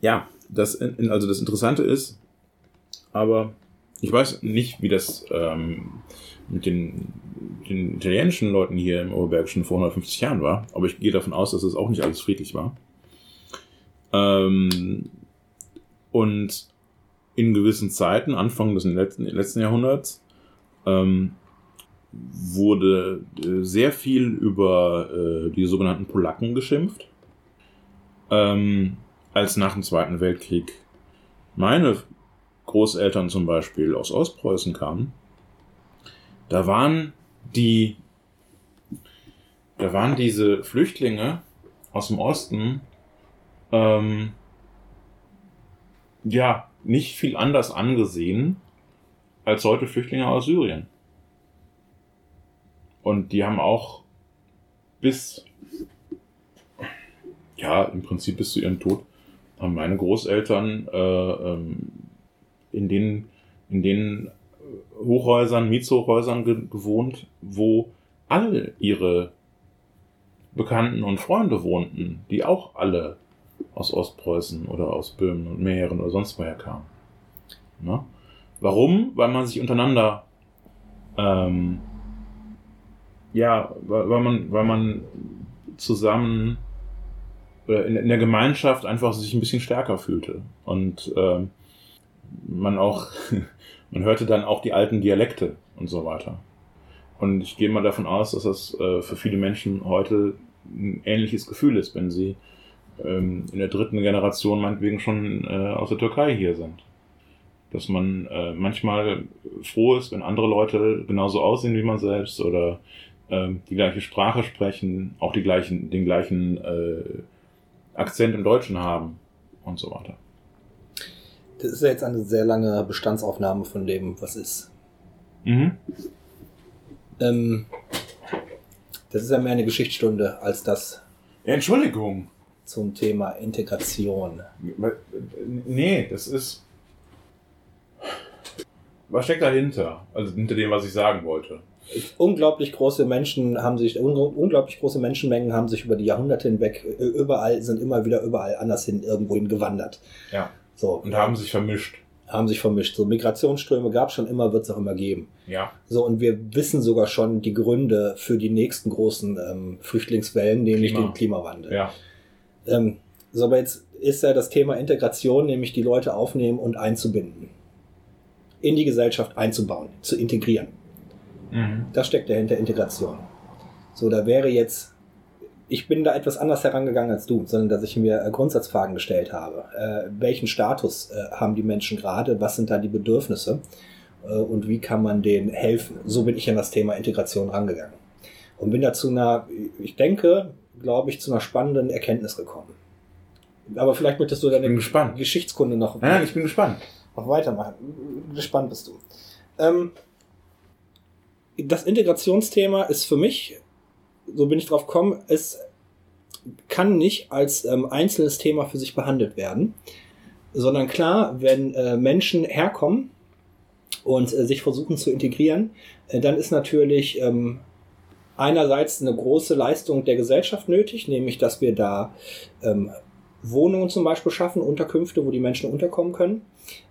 S2: ja, das, also das Interessante ist, aber ich weiß nicht, wie das ähm, mit den, den italienischen Leuten hier im Oberbergischen vor 150 Jahren war, aber ich gehe davon aus, dass es auch nicht alles friedlich war. Ähm, und in gewissen Zeiten, Anfang des letzten, letzten Jahrhunderts, ähm, wurde äh, sehr viel über äh, die sogenannten Polacken geschimpft. Ähm, als nach dem Zweiten Weltkrieg meine Großeltern zum Beispiel aus Ostpreußen kamen, da waren die, da waren diese Flüchtlinge aus dem Osten, ähm, ja, nicht viel anders angesehen als heute Flüchtlinge aus Syrien. Und die haben auch bis, ja, im Prinzip bis zu ihrem Tod, haben meine Großeltern äh, ähm, in den, in den Hochhäusern, Mietshochhäusern ge gewohnt, wo alle ihre Bekannten und Freunde wohnten, die auch alle aus Ostpreußen oder aus Böhmen und Mähren oder sonst woher kamen. Ne? Warum? Weil man sich untereinander ähm, ja, weil man, weil man zusammen oder in, in der Gemeinschaft einfach sich ein bisschen stärker fühlte. Und ähm, man auch, (laughs) man hörte dann auch die alten Dialekte und so weiter. Und ich gehe mal davon aus, dass das äh, für viele Menschen heute ein ähnliches Gefühl ist, wenn sie ähm, in der dritten Generation meinetwegen schon äh, aus der Türkei hier sind. Dass man äh, manchmal froh ist, wenn andere Leute genauso aussehen wie man selbst oder ähm, die gleiche Sprache sprechen, auch die gleichen, den gleichen äh, Akzent im Deutschen haben und so weiter.
S1: Das ist ja jetzt eine sehr lange Bestandsaufnahme von dem, was ist.
S2: Mhm.
S1: Ähm, das ist ja mehr eine Geschichtsstunde als das
S2: Entschuldigung.
S1: Zum Thema Integration.
S2: Nee, das ist. Was steckt dahinter? Also hinter dem, was ich sagen wollte.
S1: Unglaublich große Menschen haben sich, un unglaublich große Menschenmengen haben sich über die Jahrhunderte hinweg überall, sind immer wieder überall anders hin, irgendwohin gewandert.
S2: Ja.
S1: So,
S2: Und haben sich vermischt.
S1: haben sich vermischt. So Migrationsströme gab es schon immer, wird es auch immer geben.
S2: Ja.
S1: So, und wir wissen sogar schon die Gründe für die nächsten großen ähm, Flüchtlingswellen, nämlich
S2: Klima.
S1: den Klimawandel.
S2: Ja.
S1: Ähm, so, aber jetzt ist ja das Thema Integration, nämlich die Leute aufnehmen und einzubinden. In die Gesellschaft einzubauen, zu integrieren.
S2: Mhm.
S1: Das steckt dahinter Integration. So, da wäre jetzt ich bin da etwas anders herangegangen als du, sondern dass ich mir äh, Grundsatzfragen gestellt habe. Äh, welchen Status äh, haben die Menschen gerade? Was sind da die Bedürfnisse? Äh, und wie kann man denen helfen? So bin ich an das Thema Integration rangegangen. Und bin dazu einer, ich denke, glaube ich, zu einer spannenden Erkenntnis gekommen. Aber vielleicht möchtest du deine Geschichtskunde noch,
S2: ja, ich bin gespannt.
S1: noch weitermachen. Gespannt bist du. Ähm, das Integrationsthema ist für mich so bin ich drauf gekommen, es kann nicht als ähm, einzelnes Thema für sich behandelt werden, sondern klar, wenn äh, Menschen herkommen und äh, sich versuchen zu integrieren, äh, dann ist natürlich ähm, einerseits eine große Leistung der Gesellschaft nötig, nämlich dass wir da ähm, Wohnungen zum Beispiel schaffen, Unterkünfte, wo die Menschen unterkommen können,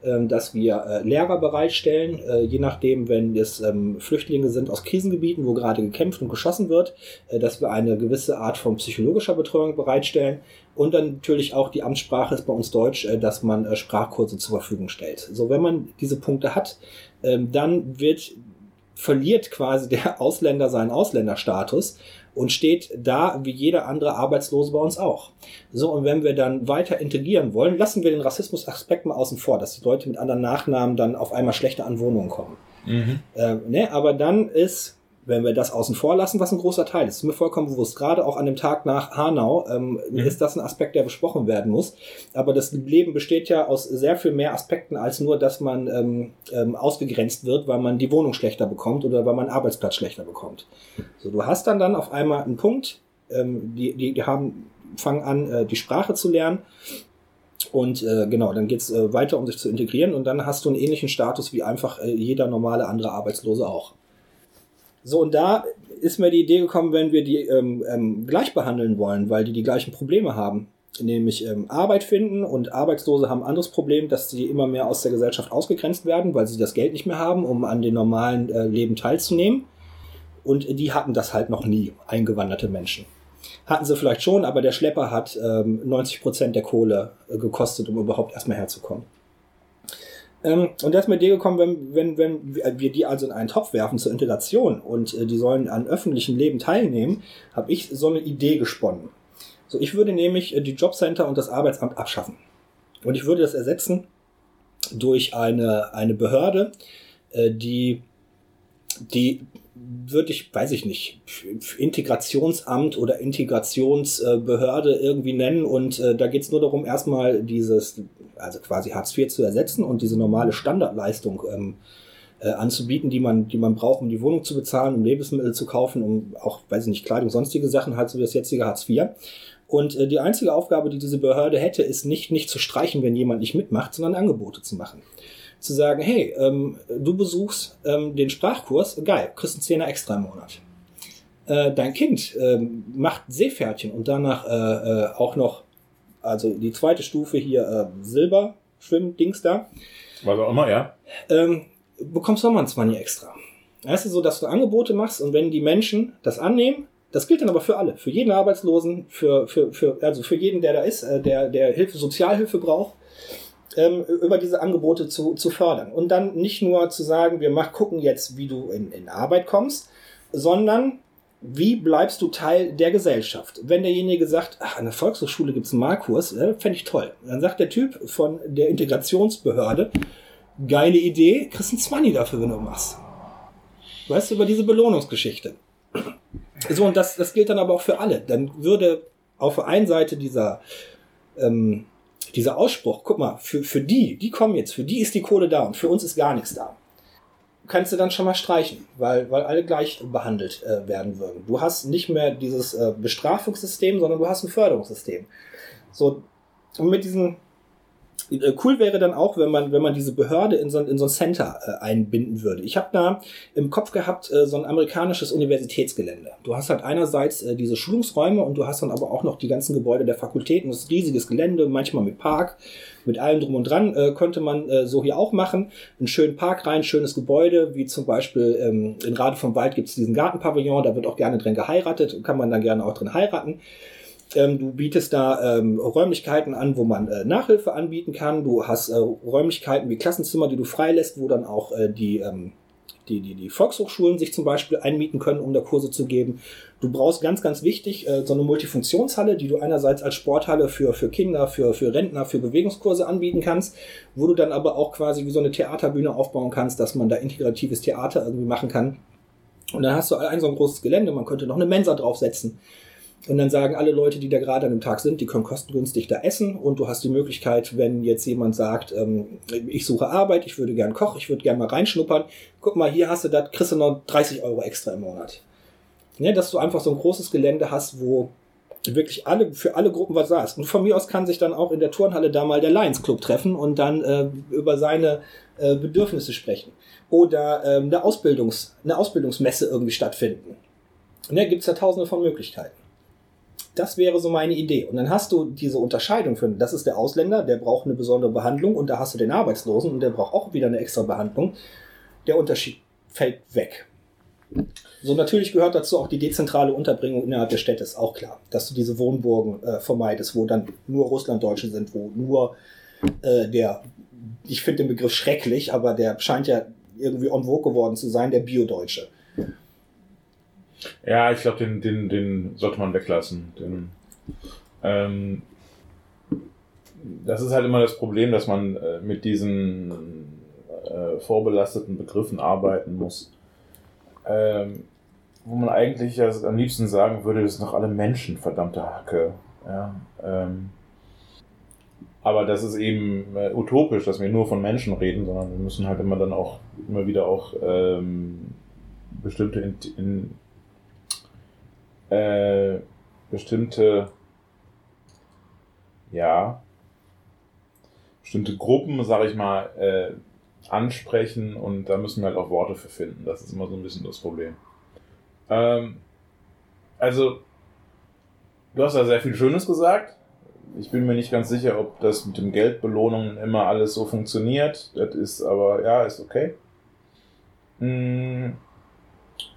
S1: ähm, dass wir äh, Lehrer bereitstellen, äh, je nachdem, wenn es ähm, Flüchtlinge sind aus Krisengebieten, wo gerade gekämpft und geschossen wird, äh, dass wir eine gewisse Art von psychologischer Betreuung bereitstellen und dann natürlich auch die Amtssprache ist bei uns Deutsch, dass man Sprachkurse zur Verfügung stellt. So, wenn man diese Punkte hat, ähm, dann wird verliert quasi der Ausländer seinen Ausländerstatus und steht da wie jeder andere Arbeitslose bei uns auch. So, und wenn wir dann weiter integrieren wollen, lassen wir den Rassismus-Aspekt mal außen vor, dass die Leute mit anderen Nachnamen dann auf einmal schlechter an Wohnungen kommen. Mhm. Ähm, ne, aber dann ist wenn wir das außen vor lassen, was ein großer Teil ist, ist mir vollkommen bewusst. Gerade auch an dem Tag nach Hanau ähm, mhm. ist das ein Aspekt, der besprochen werden muss. Aber das Leben besteht ja aus sehr viel mehr Aspekten als nur, dass man ähm, ähm, ausgegrenzt wird, weil man die Wohnung schlechter bekommt oder weil man einen Arbeitsplatz schlechter bekommt. So, du hast dann dann auf einmal einen Punkt, ähm, die, die, haben fangen an, äh, die Sprache zu lernen. Und äh, genau, dann geht's äh, weiter, um sich zu integrieren. Und dann hast du einen ähnlichen Status wie einfach äh, jeder normale andere Arbeitslose auch. So, und da ist mir die Idee gekommen, wenn wir die ähm, ähm, gleich behandeln wollen, weil die die gleichen Probleme haben, nämlich ähm, Arbeit finden und Arbeitslose haben ein anderes Problem, dass sie immer mehr aus der Gesellschaft ausgegrenzt werden, weil sie das Geld nicht mehr haben, um an den normalen äh, Leben teilzunehmen. Und die hatten das halt noch nie, eingewanderte Menschen. Hatten sie vielleicht schon, aber der Schlepper hat ähm, 90 Prozent der Kohle äh, gekostet, um überhaupt erstmal herzukommen. Ähm, und da ist mir die gekommen, wenn, wenn, wenn wir die also in einen Topf werfen zur Integration und äh, die sollen an öffentlichem Leben teilnehmen, habe ich so eine Idee gesponnen. So, ich würde nämlich äh, die Jobcenter und das Arbeitsamt abschaffen. Und ich würde das ersetzen durch eine, eine Behörde, äh, die, die würde ich, weiß ich nicht, Integrationsamt oder Integrationsbehörde irgendwie nennen. Und äh, da geht es nur darum, erstmal dieses, also quasi Hartz IV zu ersetzen und diese normale Standardleistung ähm, äh, anzubieten, die man, die man braucht, um die Wohnung zu bezahlen, um Lebensmittel zu kaufen, um auch, weiß ich nicht, Kleidung, sonstige Sachen, halt so wie das jetzige Hartz IV. Und äh, die einzige Aufgabe, die diese Behörde hätte, ist nicht, nicht zu streichen, wenn jemand nicht mitmacht, sondern Angebote zu machen zu sagen, hey, ähm, du besuchst ähm, den Sprachkurs, geil, kriegst einen Zehner extra im Monat. Äh, dein Kind ähm, macht Seepferdchen und danach äh, äh, auch noch, also die zweite Stufe hier, äh, Silber, Schwimm-Dings da.
S2: Was auch immer, ja.
S1: Ähm, bekommst du nochmal ein 20 extra. Weißt du, so, dass du Angebote machst und wenn die Menschen das annehmen, das gilt dann aber für alle, für jeden Arbeitslosen, für, für, für, also für jeden, der da ist, äh, der, der Hilfe, Sozialhilfe braucht, ähm, über diese Angebote zu, zu fördern. Und dann nicht nur zu sagen, wir mach, gucken jetzt, wie du in, in Arbeit kommst, sondern wie bleibst du Teil der Gesellschaft? Wenn derjenige sagt, ach, an der Volkshochschule gibt's einen Malkurs, äh, fände ich toll. Dann sagt der Typ von der Integrationsbehörde, geile Idee, kriegst einen Zwanni dafür, wenn du machst. Weißt du, über diese Belohnungsgeschichte. (clears throat) So, und das, das gilt dann aber auch für alle. Dann würde auf der einen Seite dieser ähm, dieser Ausspruch, guck mal, für, für die, die kommen jetzt, für die ist die Kohle da und für uns ist gar nichts da. Kannst du dann schon mal streichen, weil, weil alle gleich behandelt äh, werden würden. Du hast nicht mehr dieses äh, Bestrafungssystem, sondern du hast ein Förderungssystem. So, und mit diesen cool wäre dann auch, wenn man, wenn man diese Behörde in so, in so ein Center äh, einbinden würde. Ich habe da im Kopf gehabt äh, so ein amerikanisches Universitätsgelände. Du hast halt einerseits äh, diese Schulungsräume und du hast dann aber auch noch die ganzen Gebäude der Fakultäten. Das ist ein riesiges Gelände, manchmal mit Park, mit allem drum und dran. Äh, könnte man äh, so hier auch machen. Einen schönen Park rein, schönes Gebäude, wie zum Beispiel ähm, in Rade vom Wald gibt es diesen Gartenpavillon, da wird auch gerne drin geheiratet, kann man dann gerne auch drin heiraten. Ähm, du bietest da ähm, Räumlichkeiten an, wo man äh, Nachhilfe anbieten kann. Du hast äh, Räumlichkeiten wie Klassenzimmer, die du freilässt, wo dann auch äh, die, ähm, die, die, die Volkshochschulen sich zum Beispiel einmieten können, um da Kurse zu geben. Du brauchst ganz, ganz wichtig äh, so eine Multifunktionshalle, die du einerseits als Sporthalle für, für Kinder, für, für Rentner, für Bewegungskurse anbieten kannst, wo du dann aber auch quasi wie so eine Theaterbühne aufbauen kannst, dass man da integratives Theater irgendwie machen kann. Und dann hast du ein so ein großes Gelände, man könnte noch eine Mensa draufsetzen. Und dann sagen alle Leute, die da gerade an dem Tag sind, die können kostengünstig da essen. Und du hast die Möglichkeit, wenn jetzt jemand sagt, ähm, ich suche Arbeit, ich würde gern kochen, ich würde gern mal reinschnuppern. Guck mal, hier hast du das, kriegst du noch 30 Euro extra im Monat. Ne, dass du einfach so ein großes Gelände hast, wo wirklich alle, für alle Gruppen was sagst. Und von mir aus kann sich dann auch in der Turnhalle da mal der Lions Club treffen und dann äh, über seine äh, Bedürfnisse sprechen. Oder äh, eine, Ausbildungs-, eine Ausbildungsmesse irgendwie stattfinden. Ne, gibt's ja tausende von Möglichkeiten. Das wäre so meine Idee. Und dann hast du diese Unterscheidung für, das ist der Ausländer, der braucht eine besondere Behandlung und da hast du den Arbeitslosen und der braucht auch wieder eine extra Behandlung. Der Unterschied fällt weg. So natürlich gehört dazu auch die dezentrale Unterbringung innerhalb der Städte, ist auch klar, dass du diese Wohnburgen äh, vermeidest, wo dann nur Russlanddeutsche sind, wo nur äh, der, ich finde den Begriff schrecklich, aber der scheint ja irgendwie en vogue geworden zu sein, der Biodeutsche.
S2: Ja, ich glaube, den, den, den sollte man weglassen. Den, ähm, das ist halt immer das Problem, dass man äh, mit diesen äh, vorbelasteten Begriffen arbeiten muss. Ähm, wo man eigentlich ja am liebsten sagen würde, das sind doch alle Menschen, verdammte Hacke. Ja, ähm, aber das ist eben äh, utopisch, dass wir nur von Menschen reden, sondern wir müssen halt immer dann auch immer wieder auch ähm, bestimmte in, in, äh, bestimmte, ja, bestimmte Gruppen, sag ich mal, äh, ansprechen und da müssen wir halt auch Worte für finden. Das ist immer so ein bisschen das Problem. Ähm, also, du hast da sehr viel Schönes gesagt. Ich bin mir nicht ganz sicher, ob das mit den Geldbelohnungen immer alles so funktioniert. Das ist aber, ja, ist okay. Hm,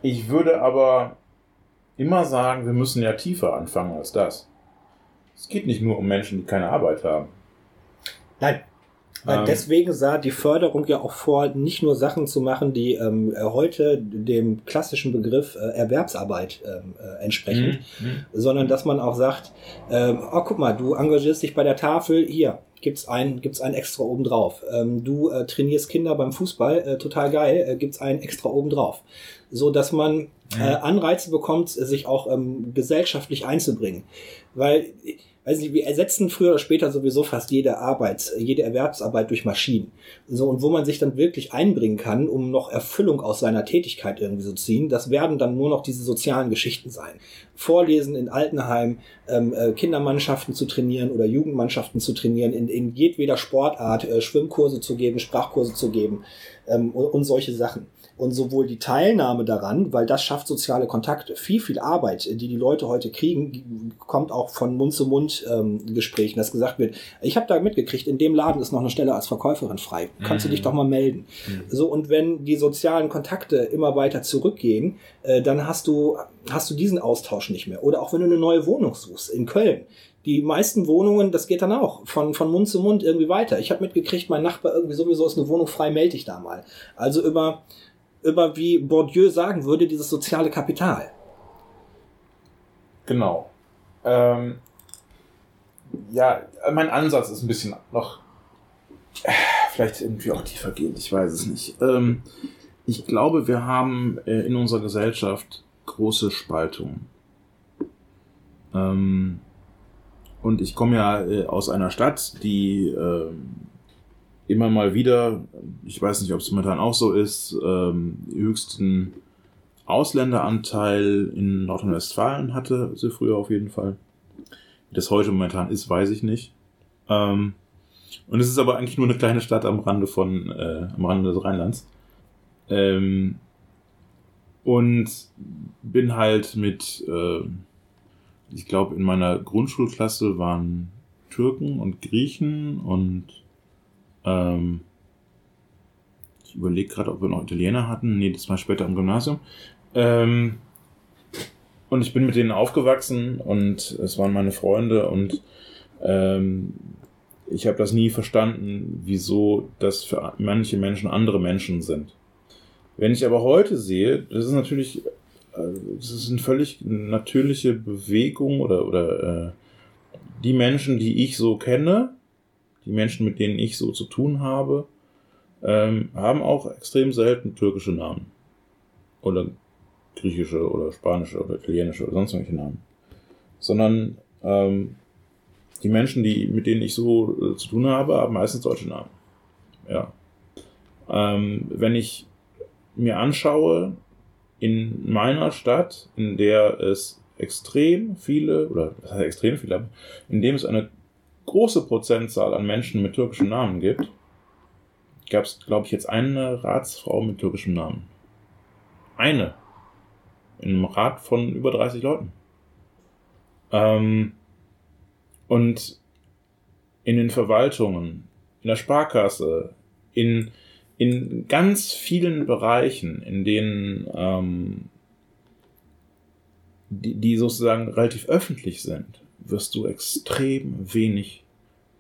S2: ich würde aber immer sagen, wir müssen ja tiefer anfangen als das. Es geht nicht nur um Menschen, die keine Arbeit haben.
S1: Nein. Weil ähm, deswegen sah die Förderung ja auch vor, nicht nur Sachen zu machen, die ähm, heute dem klassischen Begriff äh, Erwerbsarbeit ähm, äh, entsprechen, mhm, mhm. sondern dass man auch sagt, ähm, oh guck mal, du engagierst dich bei der Tafel, hier, gibt's ein, gibt's ein extra obendrauf. Ähm, du äh, trainierst Kinder beim Fußball, äh, total geil, äh, gibt's ein extra obendrauf. So dass man äh, Anreize bekommt, sich auch ähm, gesellschaftlich einzubringen. Weil, weiß nicht, wir ersetzen früher oder später sowieso fast jede Arbeit, jede Erwerbsarbeit durch Maschinen. So, und wo man sich dann wirklich einbringen kann, um noch Erfüllung aus seiner Tätigkeit irgendwie zu ziehen, das werden dann nur noch diese sozialen Geschichten sein. Vorlesen in Altenheim, ähm, äh, Kindermannschaften zu trainieren oder Jugendmannschaften zu trainieren, in, in jedweder Sportart äh, Schwimmkurse zu geben, Sprachkurse zu geben ähm, und, und solche Sachen. Und sowohl die Teilnahme daran, weil das schafft soziale Kontakte, viel, viel Arbeit, die die Leute heute kriegen, kommt auch von Mund-zu-Mund-Gesprächen, ähm, dass gesagt wird, ich habe da mitgekriegt, in dem Laden ist noch eine Stelle als Verkäuferin frei. Kannst mhm. du dich doch mal melden. Mhm. So, und wenn die sozialen Kontakte immer weiter zurückgehen, äh, dann hast du, hast du diesen Austausch nicht mehr. Oder auch wenn du eine neue Wohnung suchst in Köln die meisten Wohnungen, das geht dann auch von, von Mund zu Mund irgendwie weiter. Ich habe mitgekriegt, mein Nachbar irgendwie sowieso ist eine Wohnung frei, melde dich da mal. Also über über, wie Bourdieu sagen würde, dieses soziale Kapital.
S2: Genau. Ähm, ja, mein Ansatz ist ein bisschen noch äh, vielleicht irgendwie auch tiefer gehend, ich weiß es nicht. Ähm, ich glaube, wir haben äh, in unserer Gesellschaft große Spaltungen. Ähm, und ich komme ja äh, aus einer Stadt, die ähm, immer mal wieder, ich weiß nicht, ob es momentan auch so ist, ähm, höchsten Ausländeranteil in Nordrhein-Westfalen hatte sie früher auf jeden Fall. Wie das heute momentan ist, weiß ich nicht. Ähm, und es ist aber eigentlich nur eine kleine Stadt am Rande von, äh, am Rande des Rheinlands. Ähm, und bin halt mit, äh, ich glaube, in meiner Grundschulklasse waren Türken und Griechen und ähm, ich überlege gerade, ob wir noch Italiener hatten. Nee, das war später im Gymnasium. Ähm, und ich bin mit denen aufgewachsen und es waren meine Freunde und ähm, ich habe das nie verstanden, wieso das für manche Menschen andere Menschen sind. Wenn ich aber heute sehe, das ist natürlich, äh, das ist eine völlig natürliche Bewegung oder, oder äh, die Menschen, die ich so kenne, die Menschen, mit denen ich so zu tun habe, ähm, haben auch extrem selten türkische Namen. Oder griechische oder spanische oder italienische oder sonst welche Namen. Sondern ähm, die Menschen, die, mit denen ich so äh, zu tun habe, haben meistens deutsche Namen. Ja. Ähm, wenn ich mir anschaue, in meiner Stadt, in der es extrem viele, oder extrem viele, in dem es eine große Prozentzahl an Menschen mit türkischen Namen gibt, gab es, glaube ich, jetzt eine Ratsfrau mit türkischem Namen. Eine. In einem Rat von über 30 Leuten. Ähm, und in den Verwaltungen, in der Sparkasse, in, in ganz vielen Bereichen, in denen ähm, die, die sozusagen relativ öffentlich sind, wirst du extrem wenig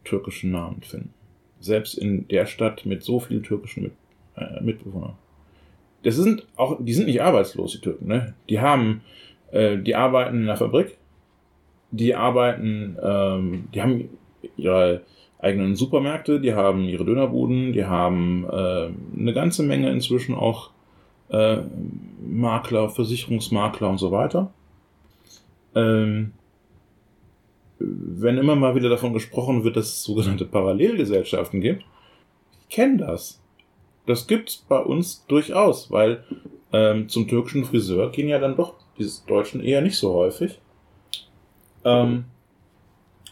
S2: türkischen Namen finden. Selbst in der Stadt mit so vielen türkischen mit, äh, Mitbewohnern. Das sind auch, die sind nicht arbeitslos, die Türken, ne? Die haben, äh, die arbeiten in der Fabrik, die arbeiten, ähm, die haben ihre eigenen Supermärkte, die haben ihre Dönerbuden, die haben äh, eine ganze Menge inzwischen auch äh, Makler, Versicherungsmakler und so weiter. Ähm, wenn immer mal wieder davon gesprochen wird, dass es sogenannte Parallelgesellschaften gibt, ich kenne das. Das gibt's bei uns durchaus, weil ähm, zum türkischen Friseur gehen ja dann doch die Deutschen eher nicht so häufig. Ähm,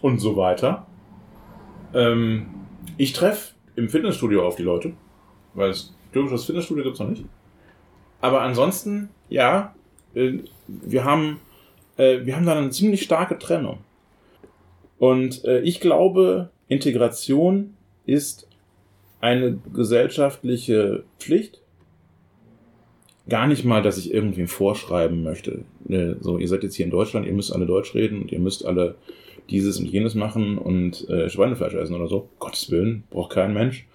S2: und so weiter. Ähm, ich treffe im Fitnessstudio auf die Leute, weil es türkisches Fitnessstudio gibt's noch nicht. Aber ansonsten, ja, äh, wir haben, äh, wir haben da eine ziemlich starke Trennung. Und äh, ich glaube, Integration ist eine gesellschaftliche Pflicht. Gar nicht mal, dass ich irgendwem vorschreiben möchte. Ne, so, ihr seid jetzt hier in Deutschland, ihr müsst alle Deutsch reden und ihr müsst alle dieses und jenes machen und äh, Schweinefleisch essen oder so. Gottes Willen, braucht kein Mensch.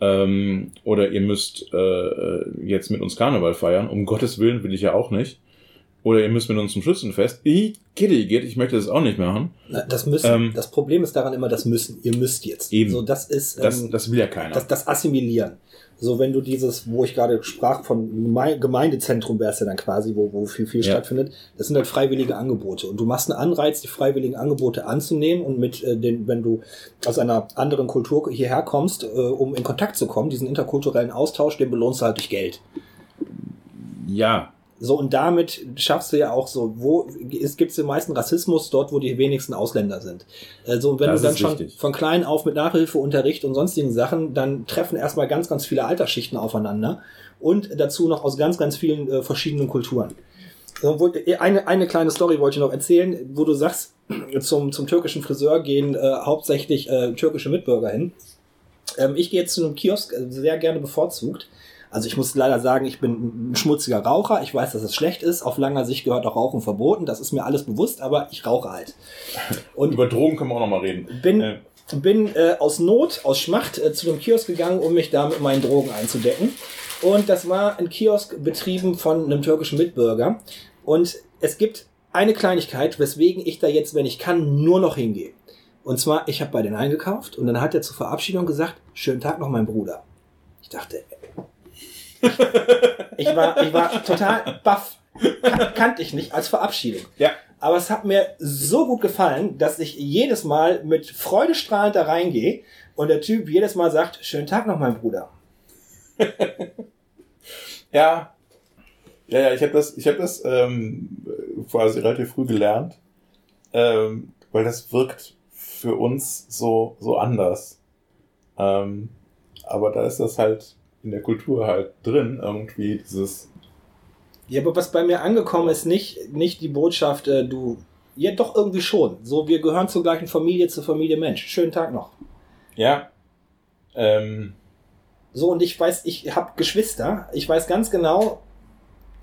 S2: Ähm, oder ihr müsst äh, jetzt mit uns Karneval feiern. Um Gottes Willen will ich ja auch nicht. Oder ihr müsst mit uns zum Schützenfest. Ich, Kitty geht, ich möchte das auch nicht machen.
S1: Na, das müssen. Ähm, das Problem ist daran immer das müssen. Ihr müsst jetzt.
S2: Eben.
S1: So, das ist.
S2: Ähm, das, das will ja keiner.
S1: Das, das Assimilieren. So, wenn du dieses, wo ich gerade sprach von Gemeindezentrum wär's ja dann quasi, wo, wo viel, viel ja. stattfindet, das sind halt freiwillige Angebote. Und du machst einen Anreiz, die freiwilligen Angebote anzunehmen und mit äh, den, wenn du aus einer anderen Kultur hierher kommst, äh, um in Kontakt zu kommen, diesen interkulturellen Austausch, den belohnst du halt durch Geld.
S2: Ja,
S1: so, und damit schaffst du ja auch so, wo es gibt den meisten Rassismus dort, wo die wenigsten Ausländer sind. Also wenn das du dann schon richtig. von klein auf mit Nachhilfeunterricht und sonstigen Sachen, dann treffen erstmal ganz, ganz viele Altersschichten aufeinander und dazu noch aus ganz, ganz vielen äh, verschiedenen Kulturen. Eine, eine kleine Story wollte ich noch erzählen, wo du sagst, (clears throat) zum, zum türkischen Friseur gehen äh, hauptsächlich äh, türkische Mitbürger hin. Ähm, ich gehe jetzt zu einem Kiosk, äh, sehr gerne bevorzugt. Also ich muss leider sagen, ich bin ein schmutziger Raucher. Ich weiß, dass es schlecht ist. Auf langer Sicht gehört auch Rauchen verboten. Das ist mir alles bewusst, aber ich rauche halt.
S2: Und Über Drogen können wir auch noch mal reden.
S1: Bin, äh. bin äh, aus Not, aus Schmacht äh, zu dem Kiosk gegangen, um mich da mit meinen Drogen einzudecken. Und das war ein Kiosk betrieben von einem türkischen Mitbürger. Und es gibt eine Kleinigkeit, weswegen ich da jetzt, wenn ich kann, nur noch hingehe. Und zwar, ich habe bei denen eingekauft und dann hat er zur Verabschiedung gesagt, schönen Tag noch, mein Bruder. Ich dachte, ich war, ich war total baff. Kan kannte ich nicht als Verabschiedung.
S2: Ja.
S1: Aber es hat mir so gut gefallen, dass ich jedes Mal mit freudestrahlend da reingehe und der Typ jedes Mal sagt, schönen Tag noch, mein Bruder. (laughs)
S2: ja. Ja, ja, ich habe das, ich habe das ähm, quasi relativ früh gelernt, ähm, weil das wirkt für uns so so anders. Ähm, aber da ist das halt in der Kultur halt drin, irgendwie dieses.
S1: Ja, aber was bei mir angekommen ist, nicht, nicht die Botschaft, äh, du. Ja, doch irgendwie schon. So, wir gehören zur gleichen Familie, zur Familie Mensch. Schönen Tag noch.
S2: Ja. Ähm.
S1: So, und ich weiß, ich habe Geschwister. Ich weiß ganz genau,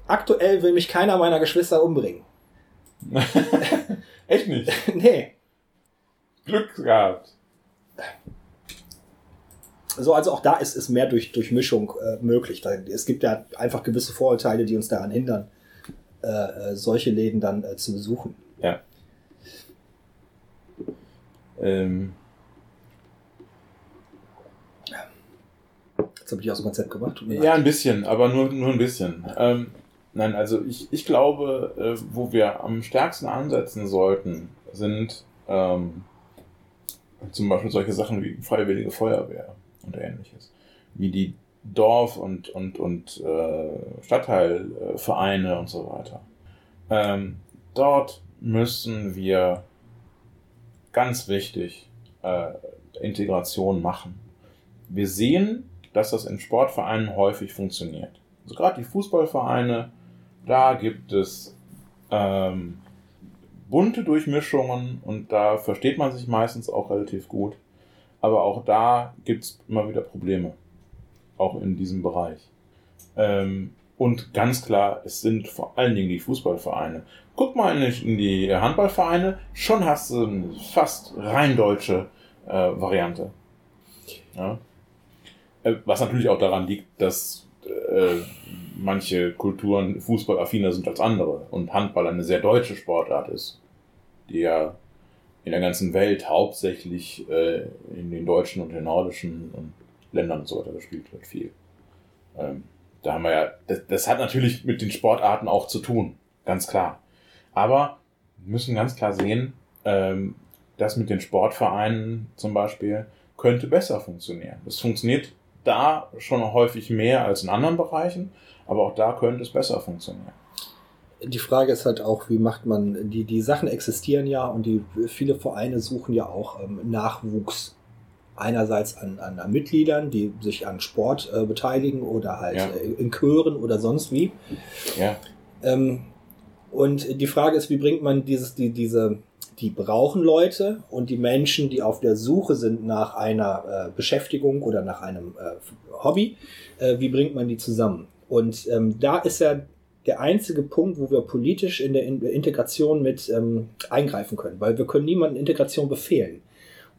S1: aktuell will mich keiner meiner Geschwister umbringen. (laughs) (laughs)
S2: Echt nicht?
S1: nee.
S2: Glück gehabt.
S1: So, also auch da ist, ist mehr durch, durch Mischung äh, möglich. Es gibt ja einfach gewisse Vorurteile, die uns daran hindern, äh, äh solche Läden dann äh, zu besuchen.
S2: Ja. Ähm.
S1: Jetzt habe ich aus dem Konzept gemacht.
S2: Ja, ein bisschen, aber nur, nur ein bisschen. Ähm, nein, also ich, ich glaube, äh, wo wir am stärksten ansetzen sollten, sind ähm, zum Beispiel solche Sachen wie Freiwillige Feuerwehr und ähnliches. Wie die Dorf- und, und, und äh, Stadtteilvereine und so weiter. Ähm, dort müssen wir ganz wichtig äh, Integration machen. Wir sehen, dass das in Sportvereinen häufig funktioniert. Also gerade die Fußballvereine, da gibt es ähm, bunte Durchmischungen und da versteht man sich meistens auch relativ gut. Aber auch da gibt es immer wieder Probleme. Auch in diesem Bereich. Ähm, und ganz klar, es sind vor allen Dingen die Fußballvereine. Guck mal in die Handballvereine, schon hast du eine fast rein deutsche äh, Variante. Ja? Äh, was natürlich auch daran liegt, dass äh, manche Kulturen fußballaffiner sind als andere und Handball eine sehr deutsche Sportart ist die ja in der ganzen Welt hauptsächlich äh, in den deutschen und den nordischen und Ländern und so weiter gespielt wird, viel. Ähm, da haben wir ja, das, das hat natürlich mit den Sportarten auch zu tun, ganz klar. Aber wir müssen ganz klar sehen, ähm, das mit den Sportvereinen zum Beispiel könnte besser funktionieren. Es funktioniert da schon häufig mehr als in anderen Bereichen, aber auch da könnte es besser funktionieren
S1: die Frage ist halt auch, wie macht man, die, die Sachen existieren ja und die viele Vereine suchen ja auch ähm, Nachwuchs. Einerseits an, an, an, Mitgliedern, die sich an Sport äh, beteiligen oder halt ja. äh, in Chören oder sonst wie.
S2: Ja.
S1: Ähm, und die Frage ist, wie bringt man dieses, die, diese, die brauchen Leute und die Menschen, die auf der Suche sind nach einer äh, Beschäftigung oder nach einem äh, Hobby, äh, wie bringt man die zusammen? Und ähm, da ist ja der einzige Punkt, wo wir politisch in der Integration mit ähm, eingreifen können, weil wir können niemanden Integration befehlen.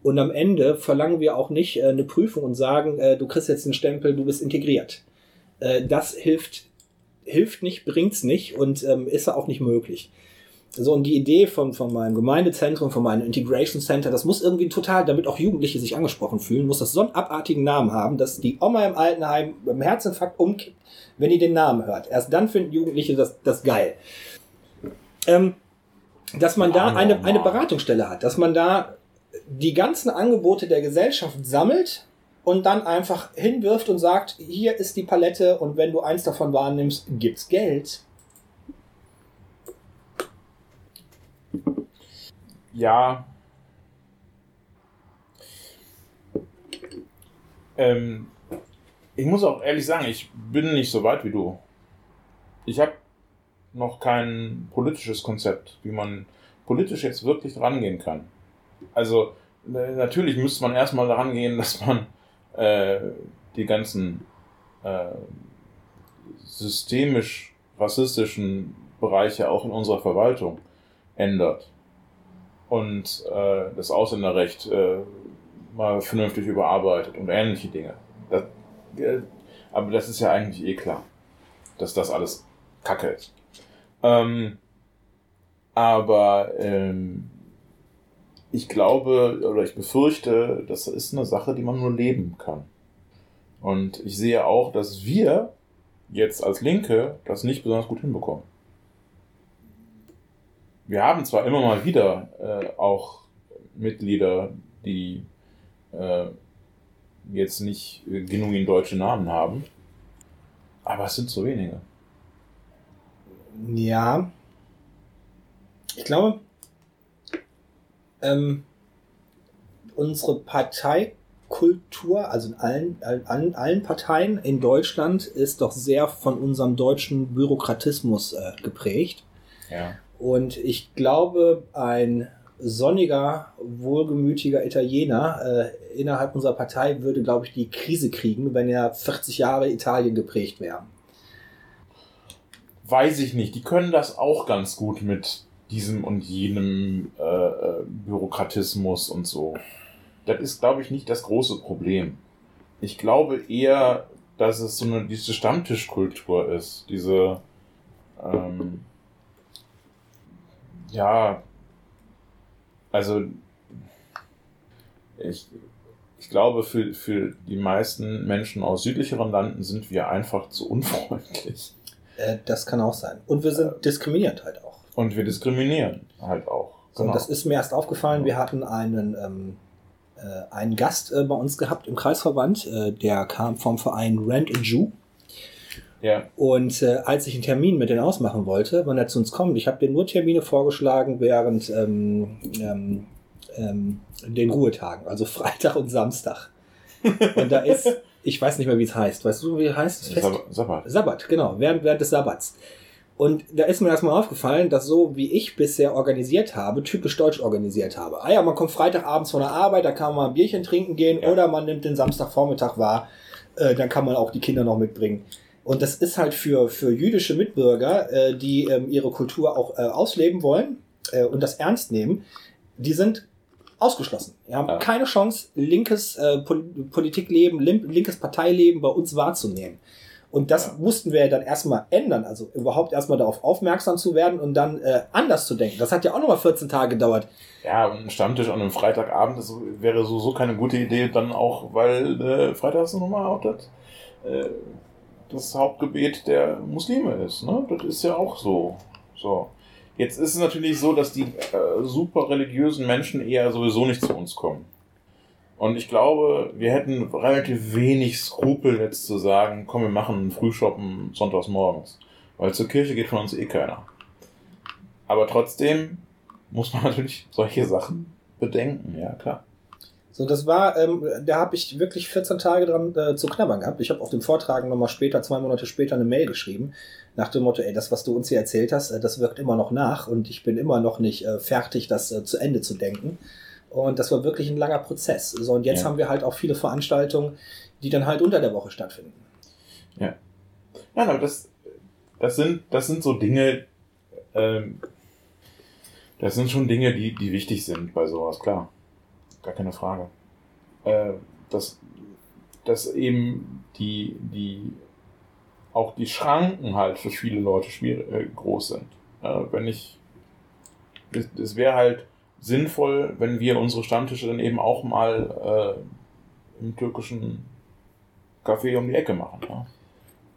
S1: Und am Ende verlangen wir auch nicht äh, eine Prüfung und sagen, äh, du kriegst jetzt einen Stempel, du bist integriert. Äh, das hilft, hilft nicht, bringt's nicht und ähm, ist auch nicht möglich. So, und die Idee von, von meinem Gemeindezentrum, von meinem Integration Center, das muss irgendwie total, damit auch Jugendliche sich angesprochen fühlen, muss das so einen abartigen Namen haben, dass die Oma im Altenheim beim Herzinfarkt umkippt, wenn die den Namen hört. Erst dann finden Jugendliche das, das geil. Ähm, dass man da eine, eine Beratungsstelle hat, dass man da die ganzen Angebote der Gesellschaft sammelt und dann einfach hinwirft und sagt, hier ist die Palette und wenn du eins davon wahrnimmst, gibt's Geld.
S2: Ja. Ähm, ich muss auch ehrlich sagen, ich bin nicht so weit wie du. Ich habe noch kein politisches Konzept, wie man politisch jetzt wirklich rangehen kann. Also natürlich müsste man erstmal daran gehen, (laughs) dass man äh, die ganzen äh, systemisch rassistischen Bereiche auch in unserer Verwaltung ändert und äh, das Ausländerrecht äh, mal vernünftig überarbeitet und ähnliche Dinge. Das, äh, aber das ist ja eigentlich eh klar, dass das alles Kacke ist. Ähm, aber ähm, ich glaube oder ich befürchte, das ist eine Sache, die man nur leben kann. Und ich sehe auch, dass wir jetzt als Linke das nicht besonders gut hinbekommen wir haben zwar immer mal wieder äh, auch Mitglieder, die äh, jetzt nicht genuin deutsche Namen haben, aber es sind zu wenige.
S1: Ja. Ich glaube, ähm, unsere Parteikultur, also in allen, allen, allen Parteien in Deutschland, ist doch sehr von unserem deutschen Bürokratismus äh, geprägt.
S2: Ja.
S1: Und ich glaube, ein sonniger, wohlgemütiger Italiener äh, innerhalb unserer Partei würde, glaube ich, die Krise kriegen, wenn er 40 Jahre Italien geprägt wäre.
S2: Weiß ich nicht. Die können das auch ganz gut mit diesem und jenem äh, äh Bürokratismus und so. Das ist, glaube ich, nicht das große Problem. ich glaube eher, dass es so eine diese Stammtischkultur ist. Diese ähm, ja, also ich, ich glaube, für, für die meisten Menschen aus südlicheren Landen sind wir einfach zu unfreundlich.
S1: Äh, das kann auch sein. Und wir sind diskriminiert halt auch.
S2: Und wir diskriminieren halt auch.
S1: Genau. Und das ist mir erst aufgefallen. Wir hatten einen, ähm, äh, einen Gast äh, bei uns gehabt im Kreisverband. Äh, der kam vom Verein Rent a Jew.
S2: Ja.
S1: Und äh, als ich einen Termin mit denen ausmachen wollte, wann er zu uns kommt, ich habe denen nur Termine vorgeschlagen während ähm, ähm, ähm, den Ruhetagen, also (laughs) Freitag und Samstag. Und da ist, ich weiß nicht mehr, wie es heißt. Weißt du, wie es heißt?
S2: Fest? Sabbat.
S1: Sabbat, genau, während, während des Sabbats. Und da ist mir erstmal aufgefallen, dass so wie ich bisher organisiert habe, typisch deutsch organisiert habe. Ah ja, man kommt Freitagabends von der Arbeit, da kann man ein Bierchen trinken gehen ja. oder man nimmt den Samstagvormittag wahr, äh, dann kann man auch die Kinder noch mitbringen. Und das ist halt für, für jüdische Mitbürger, äh, die ähm, ihre Kultur auch äh, ausleben wollen äh, und das ernst nehmen, die sind ausgeschlossen. Wir haben ja. keine Chance, linkes äh, Politikleben, linkes Parteileben bei uns wahrzunehmen. Und das ja. mussten wir ja dann erstmal ändern, also überhaupt erstmal darauf aufmerksam zu werden und dann äh, anders zu denken. Das hat ja auch nochmal 14 Tage gedauert.
S2: Ja, und ein Stammtisch an einem Freitagabend, das wäre so, so keine gute Idee, dann auch, weil äh, Freitag ist nochmal auch das. Äh, das Hauptgebet der Muslime ist. Ne? Das ist ja auch so. so. Jetzt ist es natürlich so, dass die äh, super religiösen Menschen eher sowieso nicht zu uns kommen. Und ich glaube, wir hätten relativ wenig Skrupel jetzt zu sagen, komm, wir machen einen Frühshoppen sonntags morgens. Weil zur Kirche geht von uns eh keiner. Aber trotzdem muss man (laughs) natürlich solche Sachen bedenken, ja klar.
S1: So, das war, ähm, da habe ich wirklich 14 Tage dran äh, zu knabbern gehabt. Ich habe auf dem Vortrag nochmal später, zwei Monate später, eine Mail geschrieben, nach dem Motto, ey, das, was du uns hier erzählt hast, äh, das wirkt immer noch nach und ich bin immer noch nicht äh, fertig, das äh, zu Ende zu denken. Und das war wirklich ein langer Prozess. So, und jetzt ja. haben wir halt auch viele Veranstaltungen, die dann halt unter der Woche stattfinden.
S2: Ja. Ja, aber das, das sind, das sind so Dinge, ähm, das sind schon Dinge, die, die wichtig sind bei sowas, klar gar keine Frage. Äh, dass, dass eben die, die, auch die Schranken halt für viele Leute schwierig, äh, groß sind. Äh, wenn ich, es wäre halt sinnvoll, wenn wir unsere Stammtische dann eben auch mal äh, im türkischen Café um die Ecke machen. Ja?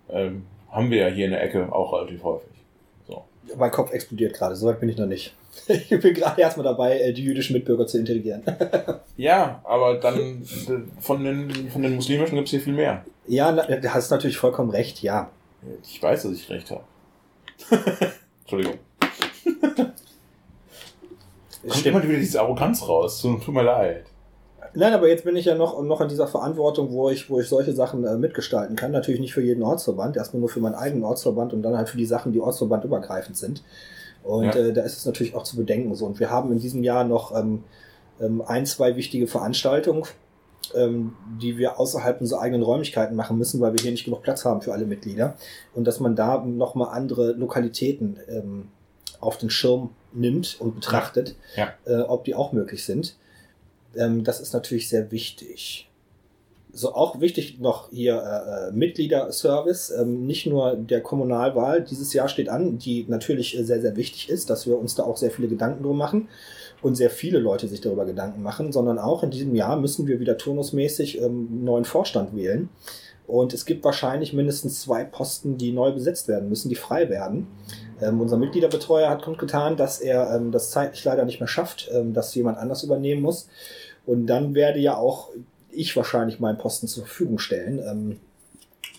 S2: Ähm, haben wir ja hier in der Ecke auch relativ häufig. So.
S1: Mein Kopf explodiert gerade, soweit bin ich noch nicht. Ich bin gerade erstmal dabei, äh, die jüdischen Mitbürger zu intelligieren. (laughs)
S2: ja, aber dann von den, von den muslimischen gibt es hier viel mehr.
S1: Ja, du hast natürlich vollkommen recht, ja.
S2: Ich weiß, dass ich recht habe. (laughs) Entschuldigung. Kommt immer wieder diese Arroganz raus. Tut mir leid.
S1: Nein, aber jetzt bin ich ja noch, noch in dieser Verantwortung, wo ich, wo ich solche Sachen äh, mitgestalten kann. Natürlich nicht für jeden Ortsverband, erstmal nur für meinen eigenen Ortsverband und dann halt für die Sachen, die ortsverbandübergreifend sind. Und ja. äh, da ist es natürlich auch zu bedenken so. Und wir haben in diesem Jahr noch ähm, ähm, ein, zwei wichtige Veranstaltungen, ähm, die wir außerhalb unserer eigenen Räumlichkeiten machen müssen, weil wir hier nicht genug Platz haben für alle Mitglieder. Und dass man da nochmal andere Lokalitäten ähm, auf den Schirm nimmt und betrachtet,
S2: ja.
S1: äh, ob die auch möglich sind. Ähm, das ist natürlich sehr wichtig so auch wichtig noch hier äh, äh, Mitgliederservice, ähm, nicht nur der Kommunalwahl dieses Jahr steht an, die natürlich sehr, sehr wichtig ist, dass wir uns da auch sehr viele Gedanken drum machen und sehr viele Leute sich darüber Gedanken machen, sondern auch in diesem Jahr müssen wir wieder turnusmäßig ähm, neuen Vorstand wählen. Und es gibt wahrscheinlich mindestens zwei Posten, die neu besetzt werden müssen, die frei werden. Ähm, unser Mitgliederbetreuer hat kundgetan, dass er ähm, das zeitlich leider nicht mehr schafft, ähm, dass jemand anders übernehmen muss. Und dann werde ja auch ich wahrscheinlich meinen Posten zur Verfügung stellen. Ähm,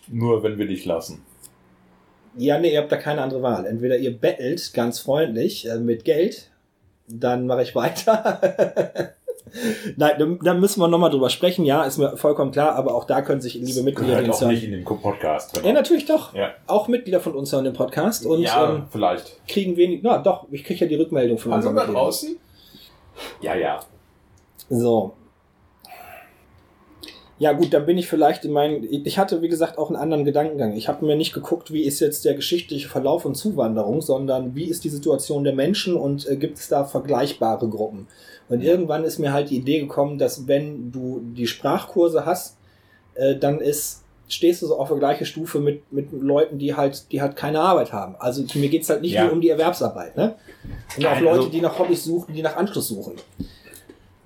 S2: Nur wenn wir dich lassen.
S1: Ja, nee, ihr habt da keine andere Wahl. Entweder ihr bettelt ganz freundlich äh, mit Geld, dann mache ich weiter. (laughs) Nein, da müssen wir nochmal drüber sprechen. Ja, ist mir vollkommen klar, aber auch da können sich liebe Mitglieder
S2: halt auch nicht in den Podcast.
S1: Genau. Ja, natürlich doch.
S2: Ja.
S1: Auch Mitglieder von uns hören den Podcast und
S2: ja, ähm, vielleicht
S1: kriegen wenig. Na, doch, ich kriege ja die Rückmeldung von
S2: also da draußen. Ja, ja.
S1: So, ja gut, dann bin ich vielleicht in meinen. Ich hatte, wie gesagt, auch einen anderen Gedankengang. Ich habe mir nicht geguckt, wie ist jetzt der geschichtliche Verlauf und Zuwanderung, sondern wie ist die Situation der Menschen und äh, gibt es da vergleichbare Gruppen. Und irgendwann ist mir halt die Idee gekommen, dass wenn du die Sprachkurse hast, äh, dann ist stehst du so auf der gleichen Stufe mit, mit Leuten, die halt, die halt keine Arbeit haben. Also mir geht's halt nicht
S2: Ja.
S1: nur um die Erwerbsarbeit, ne? Und auch
S2: Nein,
S1: Leute,
S2: also-
S1: die nach Hobbys suchen, die nach Anschluss suchen.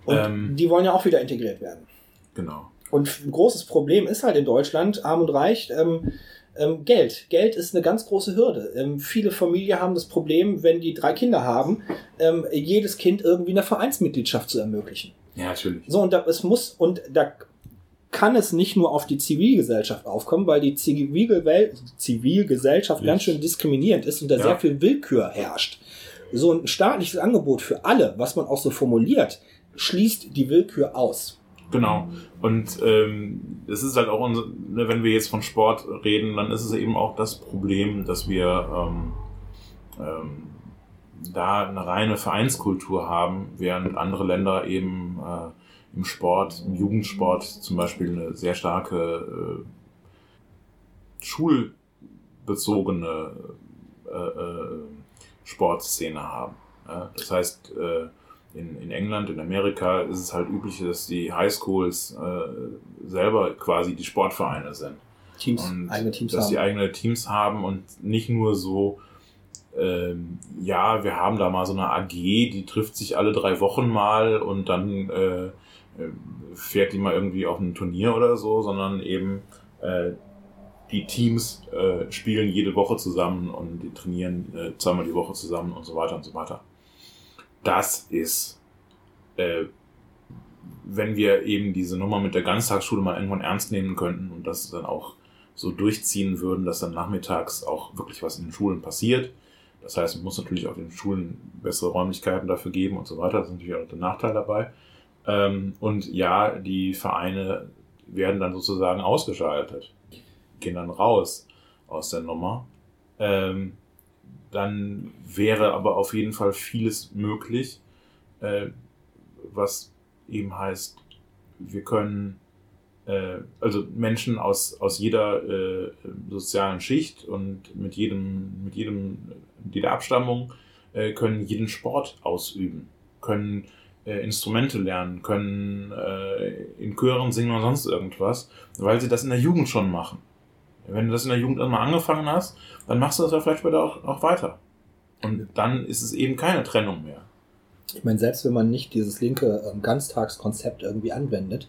S1: Und
S2: Ähm.
S1: die wollen ja auch wieder integriert werden.
S2: Genau.
S1: Und ein großes Problem ist halt in Deutschland, arm und reich, ähm, ähm, Geld. Geld ist eine ganz große Hürde. Ähm, viele Familien haben das Problem, wenn die drei Kinder haben, ähm, jedes Kind irgendwie eine Vereinsmitgliedschaft zu ermöglichen.
S2: Ja, natürlich.
S1: So, und da, es muss, und da kann es nicht nur auf die Zivilgesellschaft aufkommen, weil die Zivilgewel Zivilgesellschaft ganz schön diskriminierend ist und da
S2: Ja.
S1: sehr viel Willkür herrscht. So ein staatliches Angebot für alle, was man auch so formuliert, schließt die Willkür aus.
S2: Genau. Und ähm, es ist halt auch, unser, ne, wenn wir jetzt von Sport reden, dann ist es eben auch das Problem, dass wir ähm, ähm, da eine reine Vereinskultur haben, während andere Länder eben äh, im Sport, im Jugendsport zum Beispiel eine sehr starke äh, schulbezogene äh, äh, Sportszene haben. Ja? Das heißt, äh, in, in England, in Amerika ist es halt üblich, dass die Highschools äh, selber quasi die Sportvereine sind.
S1: Teams,
S2: Und
S1: eigene Teams
S2: dass
S1: haben.
S2: die eigene Teams haben und nicht nur so, ähm, ja, wir haben da mal so eine AG, die trifft sich alle drei Wochen mal und dann äh, äh, fährt die mal irgendwie auf ein Turnier oder so, sondern eben äh, die Teams äh, spielen jede Woche zusammen und die trainieren äh, zweimal die Woche zusammen und so weiter und so weiter. Das ist, äh, wenn wir eben diese Nummer mit der Ganztagsschule mal irgendwann ernst nehmen könnten und das dann auch so durchziehen würden, dass dann nachmittags auch wirklich was in den Schulen passiert. Das heißt, man muss natürlich auch den Schulen bessere Räumlichkeiten dafür geben und so weiter. Das ist natürlich auch der Nachteil dabei. Ähm, und ja, die Vereine werden dann sozusagen ausgeschaltet, gehen dann raus aus der Nummer. Ähm, dann wäre aber auf jeden Fall vieles möglich, äh, was eben heißt, wir können äh, also Menschen aus, aus jeder äh, sozialen Schicht und mit jedem, mit jedem, jeder Abstammung äh, können jeden Sport ausüben, können äh, Instrumente lernen, können äh, in Chören singen oder sonst irgendwas, weil sie das in der Jugend schon machen. Wenn du das in der Jugend einmal angefangen hast, dann machst du das ja vielleicht später auch, auch weiter. Und dann ist es eben keine Trennung mehr.
S1: Ich meine, selbst wenn man nicht dieses linke ähm, Ganztagskonzept irgendwie anwendet,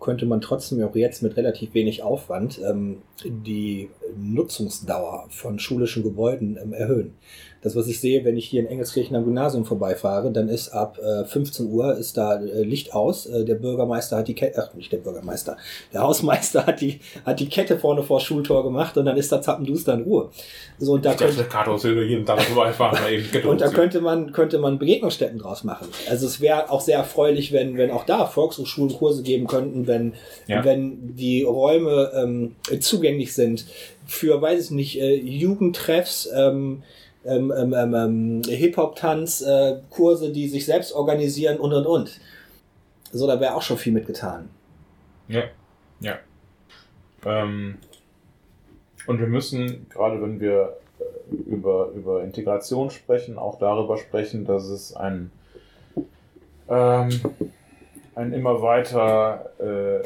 S1: könnte man trotzdem auch jetzt mit relativ wenig Aufwand ähm, die Nutzungsdauer von schulischen Gebäuden ähm, erhöhen. Das, was ich sehe, wenn ich hier in Engelskirchen am Gymnasium vorbeifahre, dann ist ab äh, 15 Uhr ist da äh, Licht aus. Äh, der Bürgermeister hat die Kette, ach nicht der Bürgermeister, der Hausmeister (laughs) hat die, hat die Kette vorne vor Schultor gemacht und dann ist da zappenduster in Ruhe. So, und da
S2: Ich dachte,
S1: könnte,
S2: will jeden Tag vorbeifahren,
S1: und da (laughs) könnte man, könnte man Begegnungsstätten draus machen. Also es wäre auch sehr erfreulich, wenn, wenn auch da Volkshochschulen Kurse geben könnten, wenn,
S2: Ja.
S1: wenn die Räume ähm, zugänglich sind für, weiß ich nicht, äh, Jugendtreffs, ähm, ähm, ähm, ähm, ähm, Hip-Hop-Tanz, äh, die sich selbst organisieren und und und. So, da wäre auch schon viel mitgetan.
S2: Ja, ja. Ähm, und wir müssen, gerade wenn wir äh, über, über Integration sprechen, auch darüber sprechen, dass es ein, ähm, ein immer weiter, äh,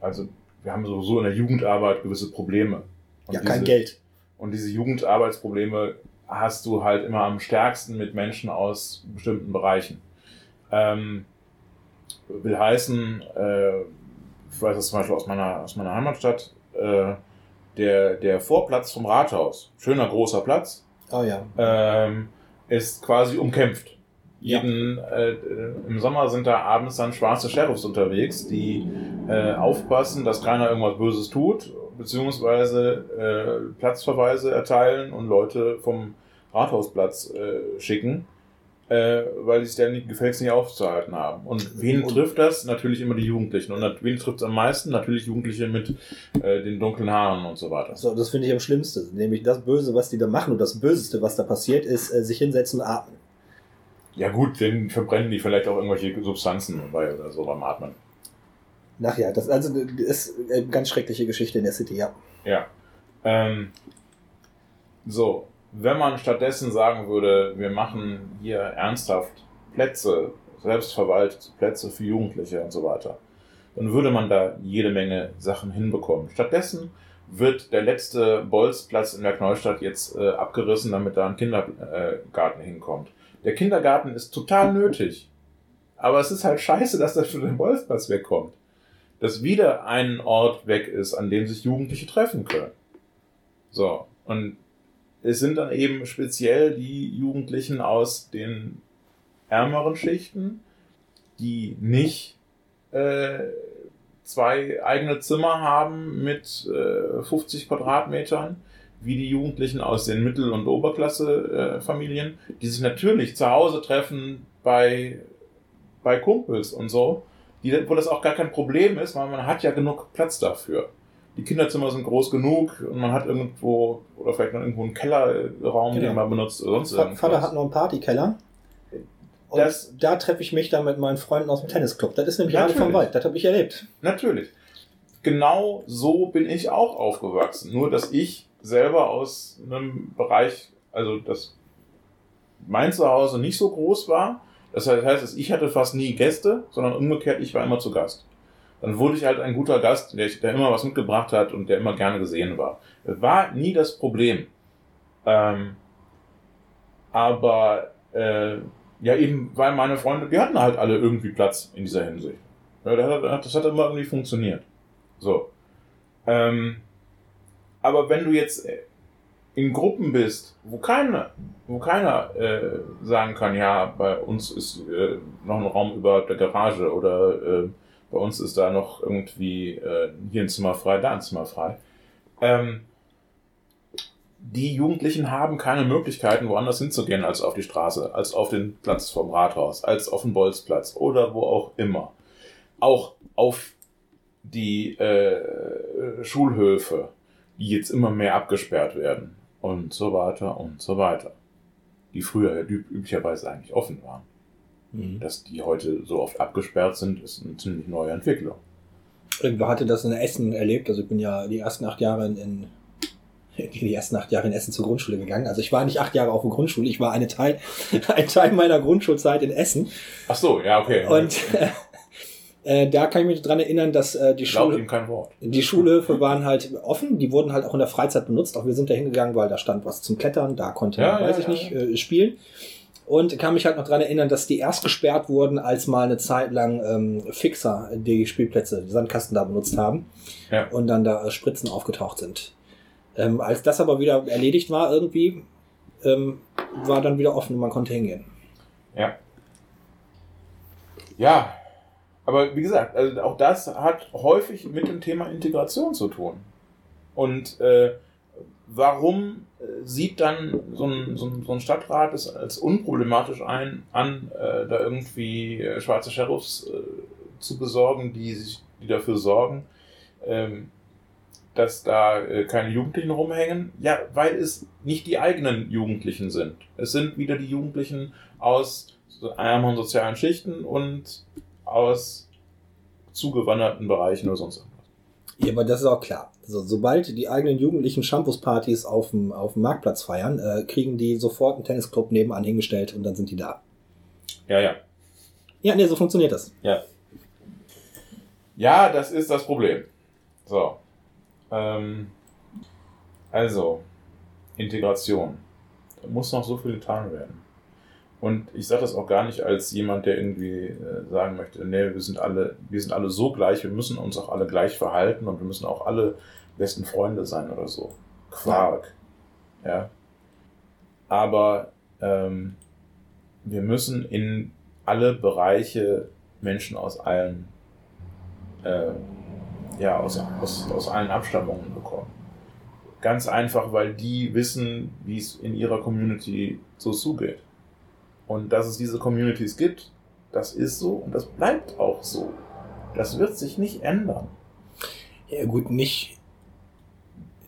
S2: also wir haben sowieso in der Jugendarbeit gewisse Probleme. Und
S1: ja,
S2: diese,
S1: kein Geld.
S2: Und diese Jugendarbeitsprobleme hast du halt immer am stärksten mit Menschen aus bestimmten Bereichen. Ähm, will heißen, äh, ich weiß das zum Beispiel aus meiner, aus meiner Heimatstadt, äh, der, der Vorplatz vom Rathaus, schöner großer Platz,
S1: Oh ja.
S2: ähm, ist quasi umkämpft.
S1: Ja.
S2: Jeden, äh, Im Sommer sind da abends dann schwarze Sheriffs unterwegs, die äh, aufpassen, dass keiner irgendwas Böses tut, beziehungsweise äh, Platzverweise erteilen und Leute vom Rathausplatz äh, schicken, äh, weil die sich dann gefälligst nicht aufzuhalten haben. Und wen
S1: Und-
S2: trifft das? Natürlich immer die Jugendlichen. Und wen trifft es am meisten? Natürlich Jugendliche mit äh, den dunklen Haaren und so weiter.
S1: So, das finde ich am schlimmsten. Nämlich das Böse, was die da machen und das Böseste, was da passiert, ist äh, sich hinsetzen und atmen.
S2: Ja gut, den verbrennen die vielleicht auch irgendwelche Substanzen bei oder so beim Atmen.
S1: Ach ja, das also das ist eine ganz schreckliche Geschichte in der City, ja.
S2: Ja. Ähm, so, wenn man stattdessen sagen würde, wir machen hier ernsthaft Plätze, selbstverwaltete Plätze für Jugendliche und so weiter, dann würde man da jede Menge Sachen hinbekommen. Stattdessen wird der letzte Bolzplatz in der Neustadt jetzt äh, abgerissen, damit da ein Kindergarten hinkommt. Der Kindergarten ist total nötig. Aber es ist halt scheiße, dass das für den Bolzplatz wegkommt. Dass wieder ein Ort weg ist, an dem sich Jugendliche treffen können. So. Und es sind dann eben speziell die Jugendlichen aus den ärmeren Schichten, die nicht äh, zwei eigene Zimmer haben mit äh, 50 Quadratmetern, wie die Jugendlichen aus den Mittel- und Oberklasse-Familien, äh, die sich natürlich zu Hause treffen bei, bei Kumpels und so, die, wo das auch gar kein Problem ist, weil man hat ja genug Platz dafür. Die Kinderzimmer sind groß genug und man hat irgendwo, oder vielleicht noch irgendwo einen Kellerraum, genau. den man benutzt oder sonst
S1: irgendwas. Vater hat noch einen Partykeller. Und das, da treffe ich mich dann mit meinen Freunden aus dem Tennisclub. Das ist nämlich alle vom Wald. Das habe ich erlebt.
S2: Natürlich. Genau so bin ich auch aufgewachsen. Nur, dass ich selber aus einem Bereich, also dass mein Zuhause nicht so groß war. Das heißt, ich hatte fast nie Gäste, sondern umgekehrt, ich war immer zu Gast. Dann wurde ich halt ein guter Gast, der, der immer was mitgebracht hat und der immer gerne gesehen war. War nie das Problem. Ähm, aber äh, ja, eben, weil meine Freunde, die hatten halt alle irgendwie Platz in dieser Hinsicht. Ja, das hat immer irgendwie funktioniert. So. Ähm, aber wenn du jetzt in Gruppen bist, wo keiner, wo keiner äh, sagen kann, ja, bei uns ist äh, noch ein Raum über der Garage oder äh, bei uns ist da noch irgendwie äh, hier ein Zimmer frei, da ein Zimmer frei. Ähm, die Jugendlichen haben keine Möglichkeiten, woanders hinzugehen als auf die Straße, als auf den Platz vom Rathaus, als auf den Bolzplatz oder wo auch immer. Auch auf die äh, Schulhöfe, die jetzt immer mehr abgesperrt werden und so weiter und so weiter. Die früher ja üblicherweise eigentlich offen waren. Mhm. Dass die heute so oft abgesperrt sind, ist eine ziemlich neue Entwicklung.
S1: Irgendwo hatte das in Essen erlebt. Also ich bin ja die ersten acht Jahre in (laughs) die ersten acht Jahre in Essen zur Grundschule gegangen. Also ich war nicht acht Jahre auf der Grundschule, ich war eine Teil, (laughs) ein Teil meiner Grundschulzeit in Essen.
S2: Ach so, ja, okay.
S1: Und äh, (laughs) äh, da kann ich mich dran erinnern, dass äh, die Schule, die Schulhöfe waren halt offen, die wurden halt auch in der Freizeit benutzt. Auch wir sind da hingegangen, weil da stand was zum Klettern, da konnte ja, man, ja, weiß ich ja, nicht, äh, spielen. Und kann mich halt noch dran erinnern, dass die erst gesperrt wurden, als mal eine Zeit lang ähm, Fixer die Spielplätze, die Sandkasten da benutzt haben. Ja. Und dann da äh, Spritzen aufgetaucht sind. Ähm, als das aber wieder erledigt war irgendwie, ähm, war dann wieder offen und man konnte hingehen.
S2: Ja. Ja, aber wie gesagt, also auch das hat häufig mit dem Thema Integration zu tun. Und äh, warum äh, sieht dann so ein, so ein, so ein Stadtrat es als unproblematisch ein, an, äh, da irgendwie äh, schwarze Sheriffs äh, zu besorgen, die sich, die dafür sorgen, ähm, dass da keine Jugendlichen rumhängen? Ja, weil es nicht die eigenen Jugendlichen sind. Es sind wieder die Jugendlichen aus ärmeren sozialen Schichten und aus zugewanderten Bereichen oder sonst irgendwas.
S1: Ja, aber das ist auch klar. Also, sobald die eigenen Jugendlichen Shampoos-Partys auf dem, auf dem Marktplatz feiern, äh, kriegen die sofort einen Tennisclub nebenan hingestellt und dann sind die da.
S2: Ja, ja.
S1: Ja, nee, so funktioniert das.
S2: Ja. Ja, das ist das Problem. So. Ähm, also, Integration. Da muss noch so viel getan werden. Und ich sage das auch gar nicht als jemand, der irgendwie äh, sagen möchte, nee, wir sind alle, wir sind alle so gleich, wir müssen uns auch alle gleich verhalten und wir müssen auch alle besten Freunde sein oder so. Quark. Ja. Aber ähm, wir müssen in alle Bereiche Menschen aus allen äh, ja, aus, aus, aus allen Abstammungen bekommen. Ganz einfach, weil die wissen, wie es in ihrer Community so zugeht. Und dass es diese Communities gibt, das ist so und das bleibt auch so. Das wird sich nicht ändern.
S1: Ja, gut, nicht,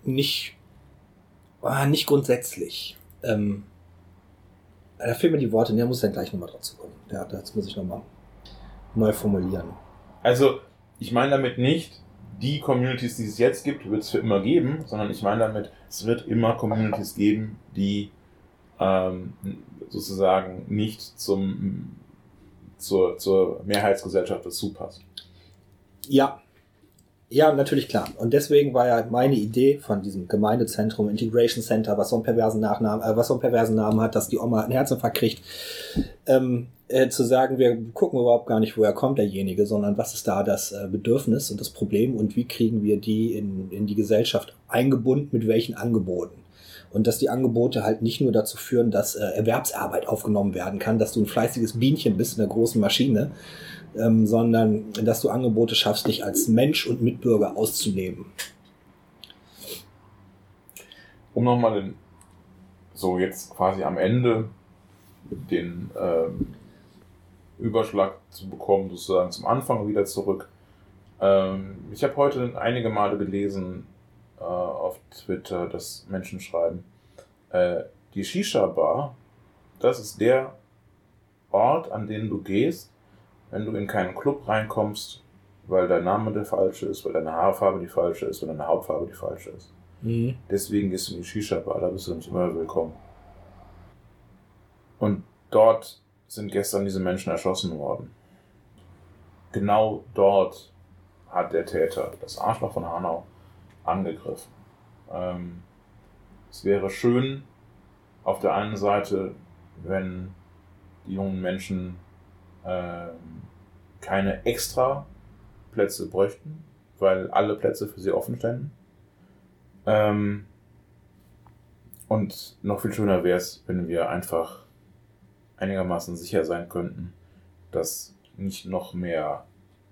S1: nicht, ah, nicht grundsätzlich. Ähm, da fehlen mir die Worte, der muss dann gleich nochmal dazu kommen. Ja, das muss ich nochmal neu formulieren.
S2: Also, ich meine damit nicht, die Communities, die es jetzt gibt, wird es für immer geben, sondern ich meine damit, es wird immer Communities geben, die ähm, sozusagen nicht zum, zur, zur Mehrheitsgesellschaft dazu passen.
S1: Ja. Ja, natürlich klar. Und deswegen war ja meine Idee von diesem Gemeindezentrum, Integration Center, was so einen perversen Nachnamen, äh, was so einen perversen Namen hat, dass die Oma einen Herzinfarkt kriegt, ähm, äh, zu sagen, wir gucken überhaupt gar nicht, woher kommt derjenige, sondern was ist da das äh, Bedürfnis und das Problem und wie kriegen wir die in, in die Gesellschaft eingebunden, mit welchen Angeboten. Und dass die Angebote halt nicht nur dazu führen, dass äh, Erwerbsarbeit aufgenommen werden kann, dass du ein fleißiges Bienchen bist in der großen Maschine, ähm, sondern dass du Angebote schaffst, dich als Mensch und Mitbürger auszuleben.
S2: Um nochmal so jetzt quasi am Ende den ähm, Überschlag zu bekommen, sozusagen zum Anfang wieder zurück. Ähm, ich habe heute einige Male gelesen äh, auf Twitter, dass Menschen schreiben, äh, die Shisha-Bar, das ist der Ort, an den du gehst, wenn du in keinen Club reinkommst, weil dein Name der falsche ist, weil deine Haarfarbe die falsche ist, weil deine Hautfarbe die falsche ist. Mhm. Deswegen gehst du in die Shisha-Bar, da bist du nicht immer willkommen. Und dort sind gestern diese Menschen erschossen worden. Genau dort hat der Täter, das Arschloch von Hanau, angegriffen. Ähm, es wäre schön, auf der einen Seite, wenn die jungen Menschen äh, keine extra Plätze bräuchten, weil alle Plätze für sie offen ständen. Ähm, und noch viel schöner wäre es, wenn wir einfach einigermaßen sicher sein könnten, dass nicht noch mehr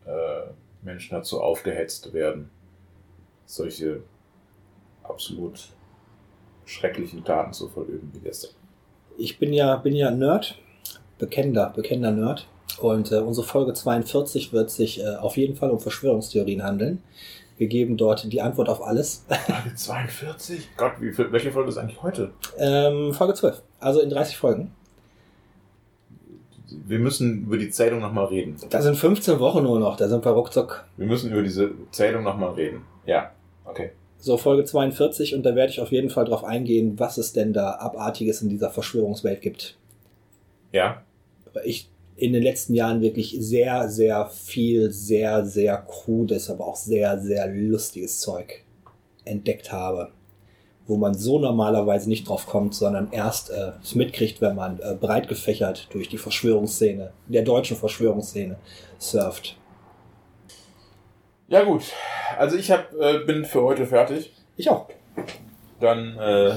S2: äh, Menschen dazu aufgehetzt werden, solche absolut schrecklichen Taten zu verüben wie gestern.
S1: Ich bin ja, bin ja Nerd, bekennender, bekennender Nerd. Und äh, unsere Folge 42 wird sich äh, auf jeden Fall um Verschwörungstheorien handeln. Wir geben dort die Antwort auf alles.
S2: Folge 42? Gott, wie, welche Folge ist eigentlich heute?
S1: Ähm, Folge 12. Also in 30 Folgen.
S2: Wir müssen über die Zählung nochmal reden.
S1: Da sind 15 Wochen nur noch, da sind wir ruckzuck.
S2: Wir müssen über diese Zählung nochmal reden. Ja.
S1: So, Folge 42 und da werde ich auf jeden Fall drauf eingehen, was es denn da Abartiges in dieser Verschwörungswelt gibt.
S2: Ja.
S1: Ich in den letzten Jahren wirklich sehr, sehr viel, sehr, sehr krudes, aber auch sehr, sehr lustiges Zeug entdeckt habe. Wo man so normalerweise nicht drauf kommt, sondern erst äh, es mitkriegt, wenn man äh, breit gefächert durch die Verschwörungsszene, der deutschen Verschwörungsszene surft.
S2: Ja gut, also ich hab, äh, bin für heute fertig.
S1: Ich auch.
S2: Dann äh,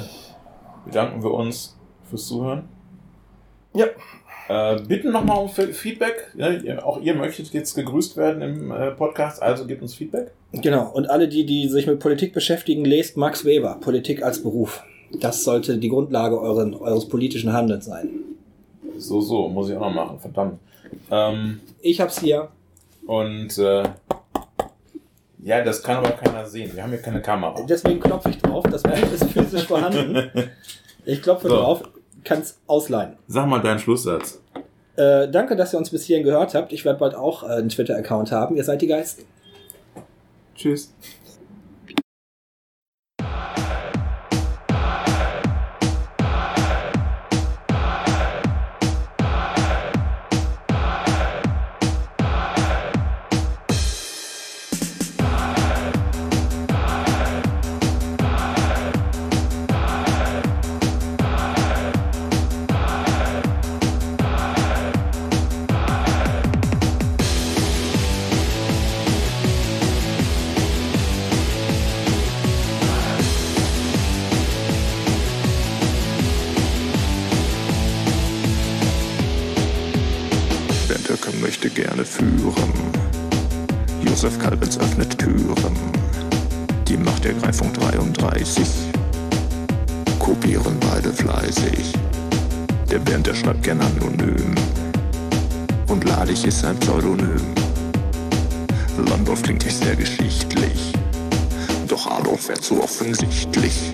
S2: bedanken wir uns fürs Zuhören.
S1: Ja.
S2: Äh, bitten nochmal um Feedback. Ja, ihr, auch ihr möchtet jetzt gegrüßt werden im äh, Podcast, also gebt uns Feedback.
S1: Genau, und alle, die, die sich mit Politik beschäftigen, lest Max Weber, Politik als Beruf. Das sollte die Grundlage euren, eures politischen Handelns sein.
S2: So, so, muss ich auch noch machen, verdammt. Ähm,
S1: ich hab's hier.
S2: Und äh, ja, das kann aber keiner sehen. Wir haben hier keine Kamera.
S1: Deswegen klopfe ich drauf. Das Bild ist physisch vorhanden. (laughs) Ich klopfe so. drauf kann es ausleihen.
S2: Sag mal deinen Schlusssatz.
S1: Äh, danke, dass ihr uns bis hierhin gehört habt. Ich werde bald auch äh, einen Twitter-Account haben. Ihr seid die Geisten.
S2: Tschüss.
S3: 30. Kopieren beide fleißig. Der Bernd, der schreibt gern anonym. Und Ladig ist ein Pseudonym. Landorf klingt nicht sehr geschichtlich. Doch Adolf wäre zu offensichtlich.